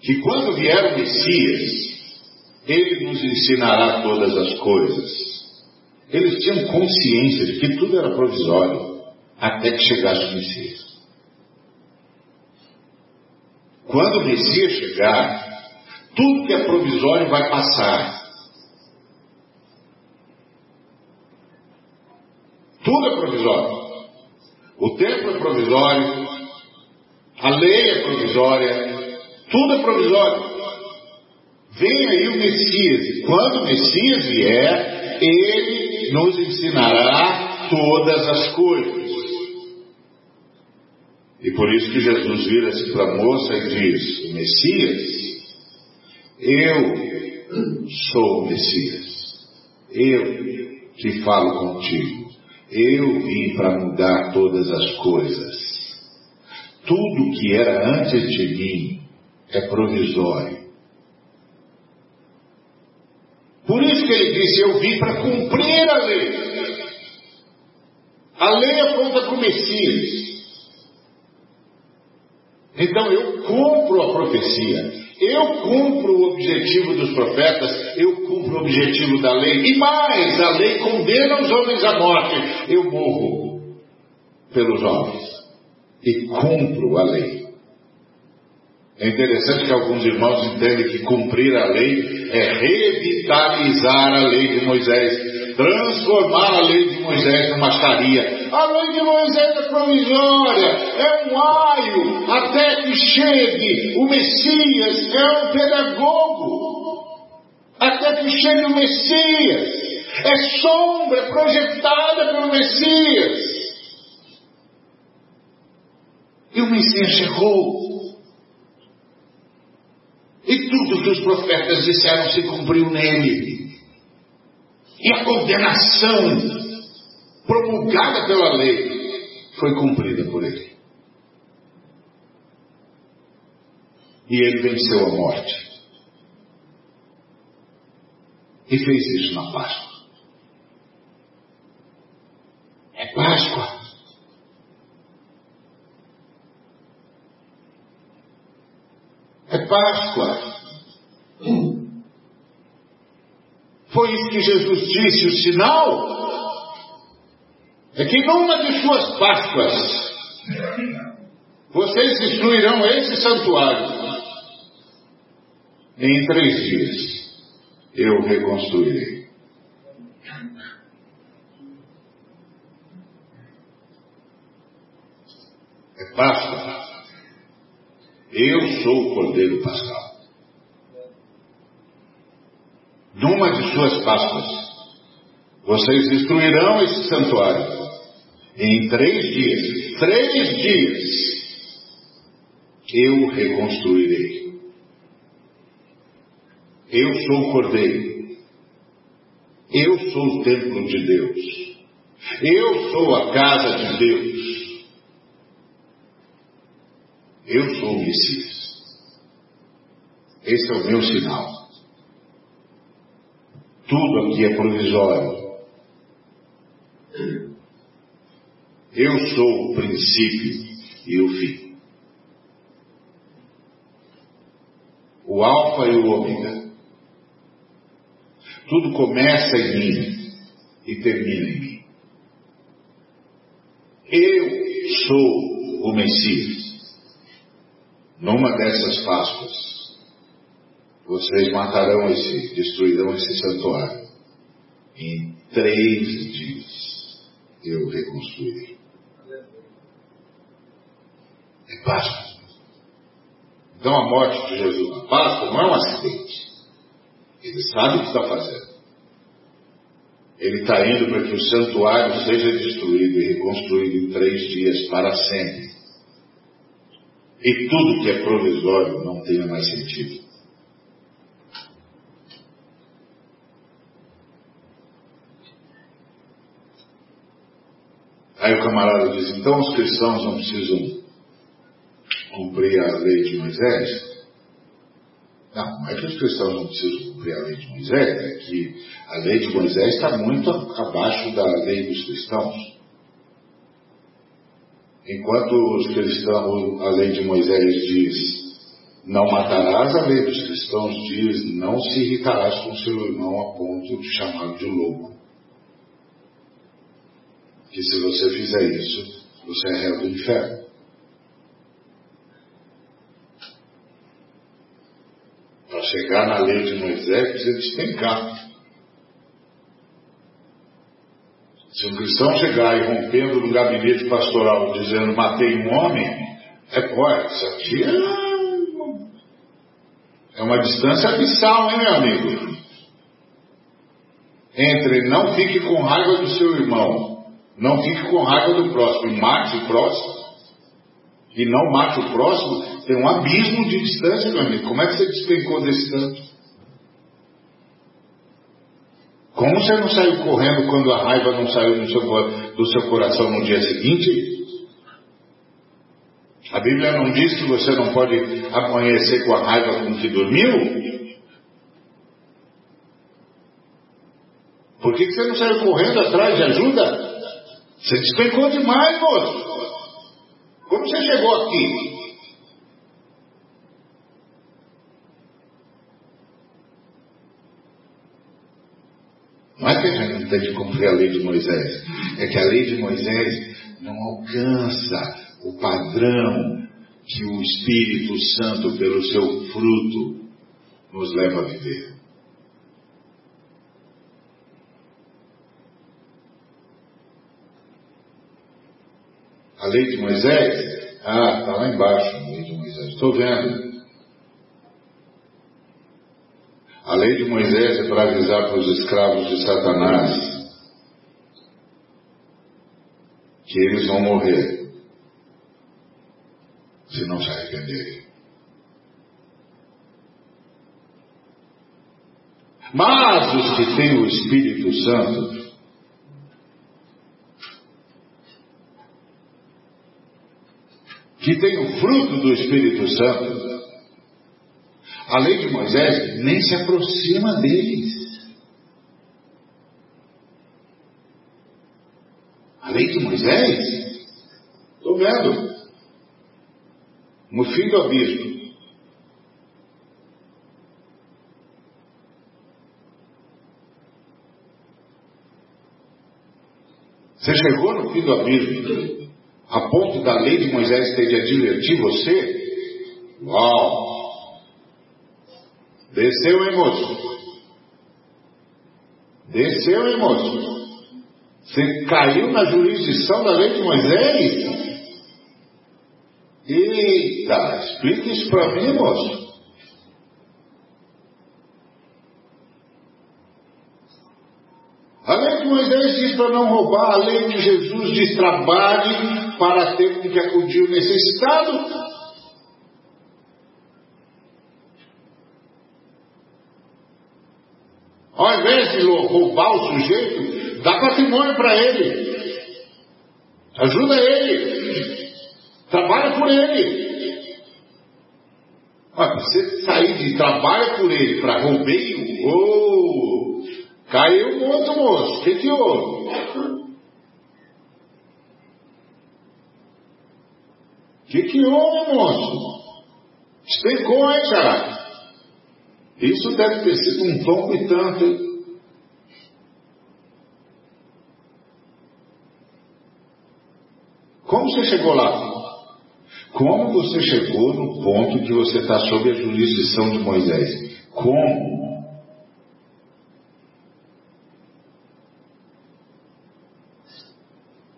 que quando vier o Messias, ele nos ensinará todas as coisas. Eles tinham consciência de que tudo era provisório até que chegasse o Messias. Quando o Messias chegar, tudo que é provisório vai passar. Tudo é provisório. O templo é provisório, a lei é provisória, tudo é provisório. Vem aí o Messias, e quando o Messias vier, ele nos ensinará todas as coisas. E por isso que Jesus vira-se para a moça e diz: Messias, eu sou o Messias, eu que falo contigo, eu vim para mudar todas as coisas. Tudo que era antes de mim é provisório. Por isso que ele disse: Eu vim para cumprir a lei. A lei pronta para o Messias. Então eu cumpro a profecia, eu cumpro o objetivo dos profetas, eu cumpro o objetivo da lei. E mais, a lei condena os homens à morte. Eu morro pelos homens e cumpro a lei. É interessante que alguns irmãos entendem que cumprir a lei é revitalizar a lei de Moisés, transformar a lei de Moisés numa charia. A lei de Moisés é provisória, é um aio, até que chegue o Messias, é um pedagogo, até que chegue o Messias, é sombra projetada pelo Messias. E o Messias chegou. E tudo que os profetas disseram se cumpriu nele. E a condenação promulgada pela lei foi cumprida por ele. E ele venceu a morte. E fez isso na Páscoa. É Páscoa. É Páscoa. Foi isso que Jesus disse, o sinal é que numa de suas Páscoas vocês destruirão esse santuário. Em três dias eu reconstruirei. É Páscoa. Eu sou o Cordeiro Pascal. Numa de suas Páscoas, vocês destruirão esse santuário. Em três dias, três dias, eu reconstruirei. Eu sou o Cordeiro. Eu sou o templo de Deus. Eu sou a casa de Deus. Eu sou o Messias. Esse é o meu sinal. Tudo aqui é provisório. Eu sou o princípio e o fim. O Alfa e o Ômega. Tudo começa em mim e termina em mim. Eu sou o Messias. Numa dessas Páscoas, vocês matarão esse, destruirão esse santuário. Em três dias eu reconstruirei. É Páscoa. Então a morte de Jesus na Páscoa não é um acidente. Ele sabe o que está fazendo. Ele está indo para que o santuário seja destruído e reconstruído em três dias para sempre e tudo que é provisório não tenha mais sentido. Aí o camarada diz: então os cristãos não precisam cumprir a lei de Moisés? Não, não é que os cristãos não precisam cumprir a lei de Moisés, é que a lei de Moisés está muito abaixo da lei dos cristãos. Enquanto os cristãos, a lei de Moisés diz não matarás, a lei dos cristãos diz não se irritarás com seu irmão a ponto de chamá-lo de louco. Que se você fizer isso, você é réu do inferno. Para chegar na lei de Moisés, precisa despencar. Se um cristão chegar e rompendo no gabinete pastoral dizendo matei um homem, é pô, isso aqui é, é uma distância abissal, hein, meu amigo? Entre não fique com raiva do seu irmão, não fique com raiva do próximo, mate o próximo, e não mate o próximo, tem um abismo de distância, meu amigo. Como é que você despencou desse tanto? Como você não saiu correndo quando a raiva não saiu do seu, do seu coração no dia seguinte? A Bíblia não diz que você não pode amanhecer com a raiva com que dormiu? Por que, que você não saiu correndo atrás de ajuda? Você despencou demais, moço. Como você chegou aqui? Não é que a gente não tem que cumprir a lei de Moisés, é que a lei de Moisés não alcança o padrão que o Espírito Santo, pelo seu fruto, nos leva a viver. A lei de Moisés? Ah, está lá embaixo, a lei de Moisés. Estou vendo. A lei de Moisés é para avisar para os escravos de Satanás que eles vão morrer se não se arrependerem. Mas os que têm o Espírito Santo, que têm o fruto do Espírito Santo, a lei de Moisés nem se aproxima deles. A lei de Moisés? Estou vendo. No fim do abismo. Você chegou no fim do abismo, a ponto da lei de Moisés de advertir você? Uau! Desceu, hein, moço? Desceu, hein, moço? Você caiu na jurisdição da lei de Moisés? Eita, explica isso para mim, moço. A lei de Moisés diz para não roubar, a lei de Jesus diz trabalhe para ter que acudir o necessitado. Ao invés de roubar o sujeito, dá patrimônio para ele. Ajuda ele. Trabalha por ele. Mas você sair de trabalho por ele para roubeio, oh, Caiu um outro moço. O que, que houve? Que, que houve, moço? Explicou, hein, cara? Isso deve ter sido um tombo e tanto, hein? Como você chegou lá? Como você chegou no ponto de você estar sob a jurisdição de Moisés? Como?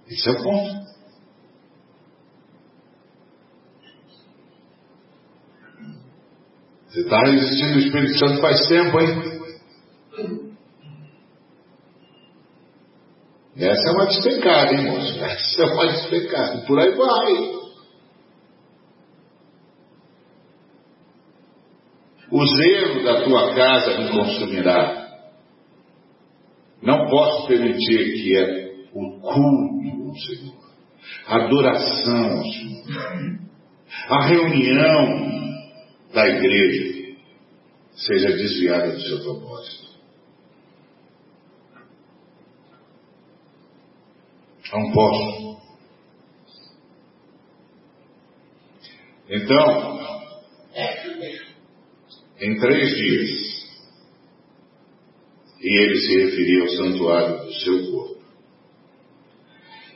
Esse é o ponto. Você está resistindo ao Espírito Santo faz tempo, hein? Essa é uma despecada, hein, moço? Essa é uma despecada. Por aí vai. O zelo da tua casa me consumirá. Não posso permitir que o culto ao Senhor, a adoração ao Senhor, a reunião da igreja seja desviada do seu propósito. Não posso. Então, em três dias, e ele se referia ao santuário do seu corpo.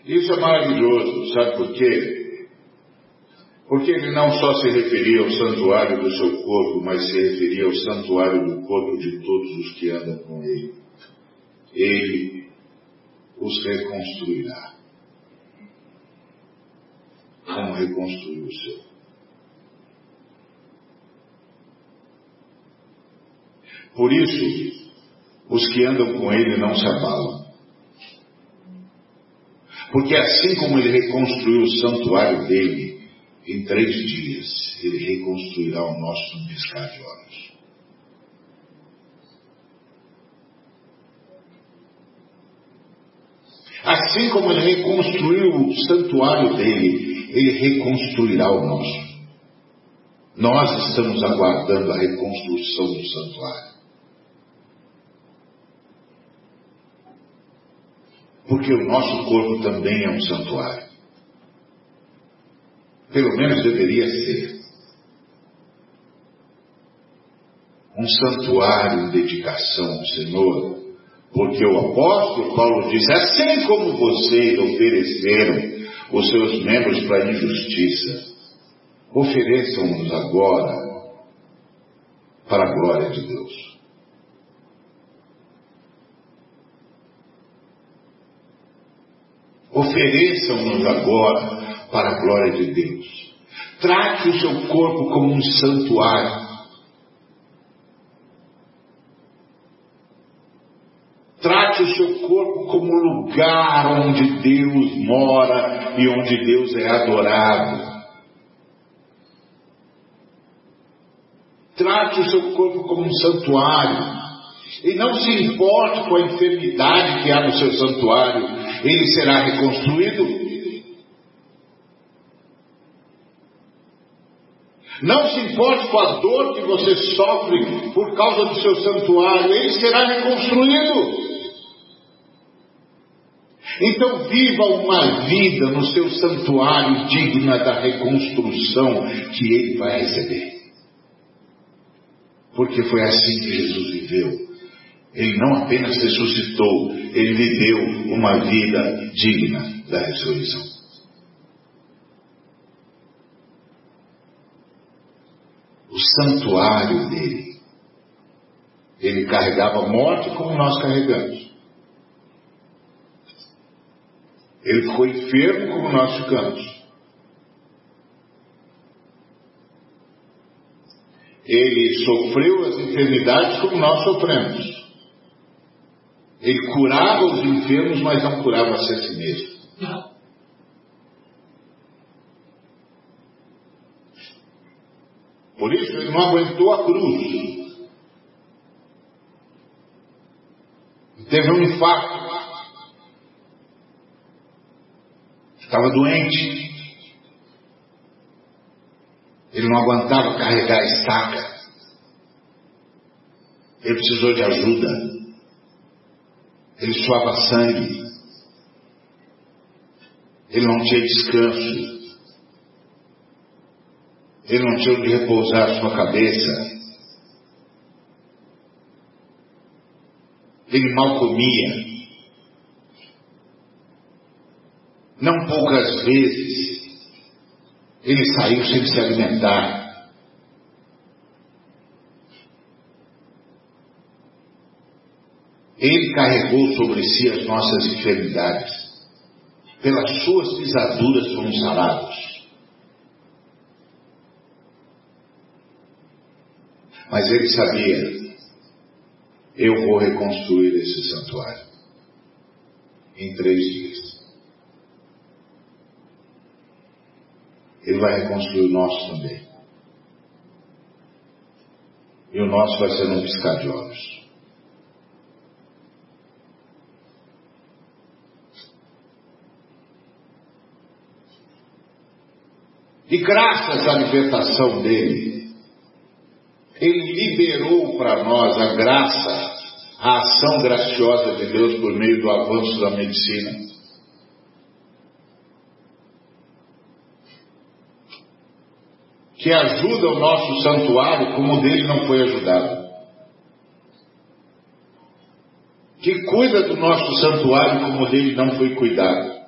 Isso é maravilhoso, sabe por quê? Porque ele não só se referia ao santuário do seu corpo, mas se referia ao santuário do corpo de todos os que andam com ele. Ele os reconstruirá. Como reconstruiu o seu. Por isso, os que andam com ele não se abalam. Porque assim como ele reconstruiu o santuário dele, em três dias ele reconstruirá o nosso no piscar de olhos. Assim como ele reconstruiu o santuário dele, ele reconstruirá o nosso. Nós estamos aguardando a reconstrução do santuário. Porque o nosso corpo também é um santuário. Pelo menos deveria ser. Um santuário em dedicação ao Senhor. Porque o apóstolo Paulo diz: assim como vocês ofereceram os seus membros para a injustiça, Ofereçam-nos agora para a glória de Deus. Ofereçam-nos agora para a glória de Deus. Trate o seu corpo como um santuário. Trate o seu corpo como lugar onde Deus mora e onde Deus é adorado. Trate o seu corpo como um santuário. E não se importe com a enfermidade que há no seu santuário, ele será reconstruído. Não se importe com a dor que você sofre por causa do seu santuário, ele será reconstruído. Então viva uma vida no seu santuário digna da reconstrução que ele vai receber. Porque foi assim que Jesus viveu. Ele não apenas ressuscitou, ele viveu uma vida digna da ressurreição. Santuário dele, ele carregava morte como nós carregamos. Ele ficou enfermo como nós ficamos. Ele sofreu as enfermidades como nós sofremos. Ele curava os enfermos, mas não curava a si mesmo. Por isso ele não aguentou a cruz. Teve um infarto. Estava doente. Ele não aguentava carregar a estaca. Ele precisou de ajuda. Ele suava sangue. Ele não tinha descanso. Ele não tinha onde repousar a sua cabeça. Ele mal comia. Não poucas vezes ele saiu sem se alimentar. Ele carregou sobre si as nossas enfermidades. Pelas suas pisaduras fomos sarados. Mas ele sabia, eu vou reconstruir esse santuário em três dias. Ele vai reconstruir o nosso também. E o nosso vai ser um piscar de olhos. E graças à libertação dele, ele liberou para nós a graça, a ação graciosa de Deus por meio do avanço da medicina. Que ajuda o nosso santuário como o dele não foi ajudado. Que cuida do nosso santuário como o dele não foi cuidado.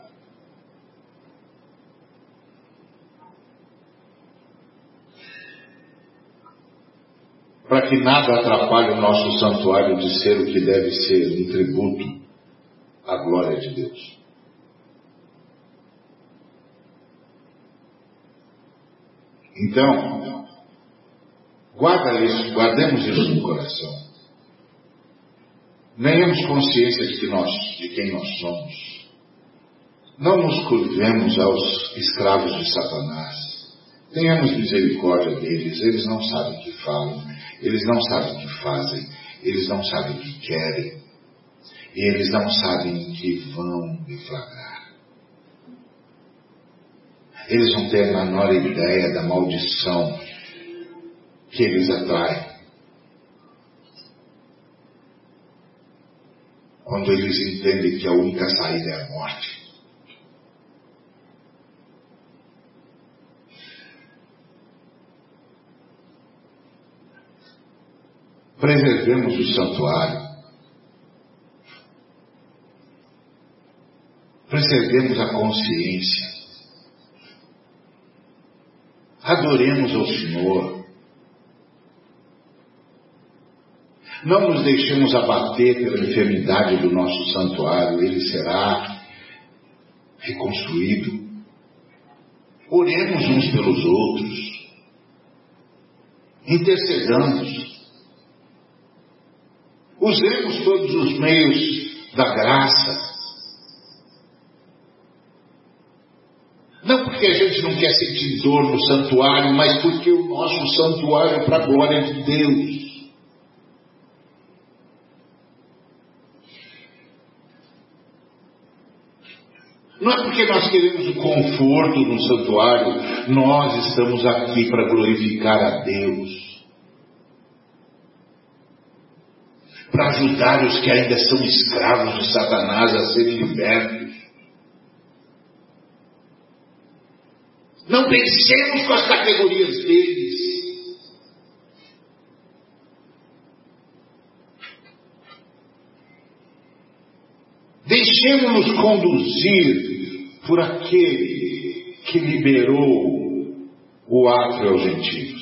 Para que nada atrapalhe o nosso santuário de ser o que deve ser, um tributo à glória de Deus. Então, guarda isso, guardemos isso no coração. Tenhamos consciência de, que nós, de quem nós somos. Não nos curvemos aos escravos de Satanás. Tenhamos misericórdia deles, eles não sabem o que falam, eles não sabem o que fazem, eles não sabem o que querem, e eles não sabem o que vão deflagrar. Eles não têm a menor ideia da maldição que eles atraem. Quando eles entendem que a única saída é a morte. Preservemos o santuário, preservemos a consciência. Adoremos ao Senhor. Não nos deixemos abater pela enfermidade do nosso santuário, ele será reconstruído. Oremos uns pelos outros, intercedamos, usemos todos os meios da graça. Não porque a gente não quer sentir dor no santuário, mas porque o nosso santuário é para a glória de Deus. Não é porque nós queremos o conforto no santuário, nós estamos aqui para glorificar a Deus. Para ajudar os que ainda são escravos de Satanás a serem libertos. Não pensemos com as categorias deles. Deixemos-nos conduzir por aquele que liberou o átrio aos gentios,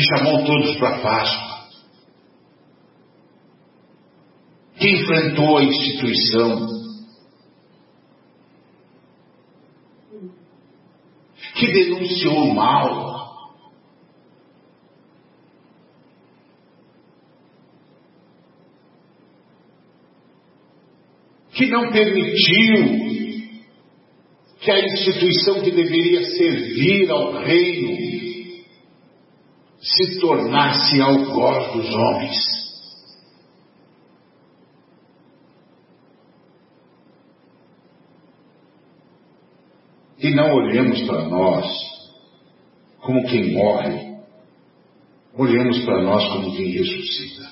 que chamou todos para a Páscoa, que enfrentou a instituição, que denunciou o mal, que não permitiu que a instituição que deveria servir ao reino se tornasse algoz dos homens. E não olhemos para nós como quem morre, olhemos para nós como quem ressuscita.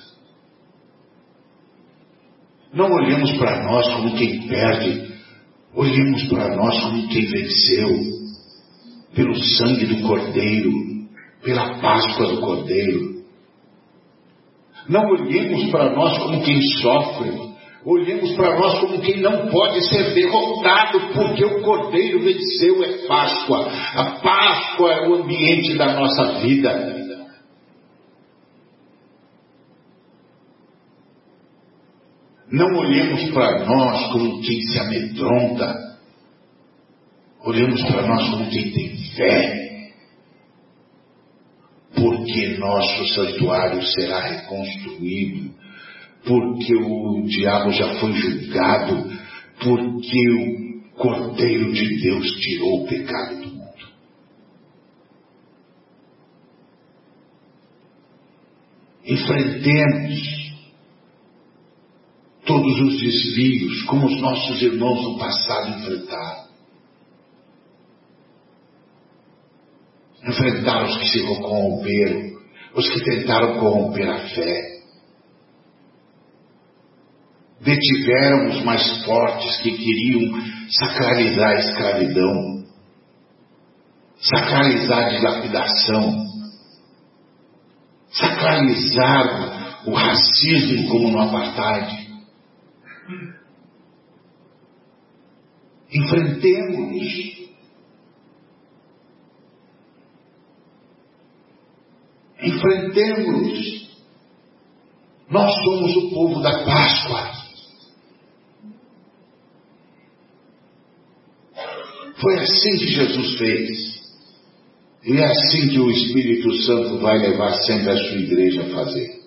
Não olhemos para nós como quem perde, olhemos para nós como quem venceu, pelo sangue do Cordeiro, pela Páscoa do Cordeiro. Não olhemos para nós como quem sofre, olhemos para nós como quem não pode ser derrotado, porque o Cordeiro venceu, é Páscoa. A Páscoa é o ambiente da nossa vida. Não olhemos para nós como quem se amedronta. Olhemos para nós como quem tem fé. Porque nosso santuário será reconstruído. Porque o diabo já foi julgado. Porque o Cordeiro de Deus tirou o pecado do mundo. Enfrentemos todos os desvios, como os nossos irmãos no passado enfrentaram. Enfrentaram os que se corromperam, os que tentaram corromper a fé. Detiveram os mais fortes que queriam sacralizar a escravidão, sacralizar a dilapidação, sacralizar o racismo como no apartheid. Enfrentemos. Enfrentemos. Nós somos o povo da Páscoa. Foi assim que Jesus fez. E é assim que o Espírito Santo vai levar sempre a sua igreja a fazer.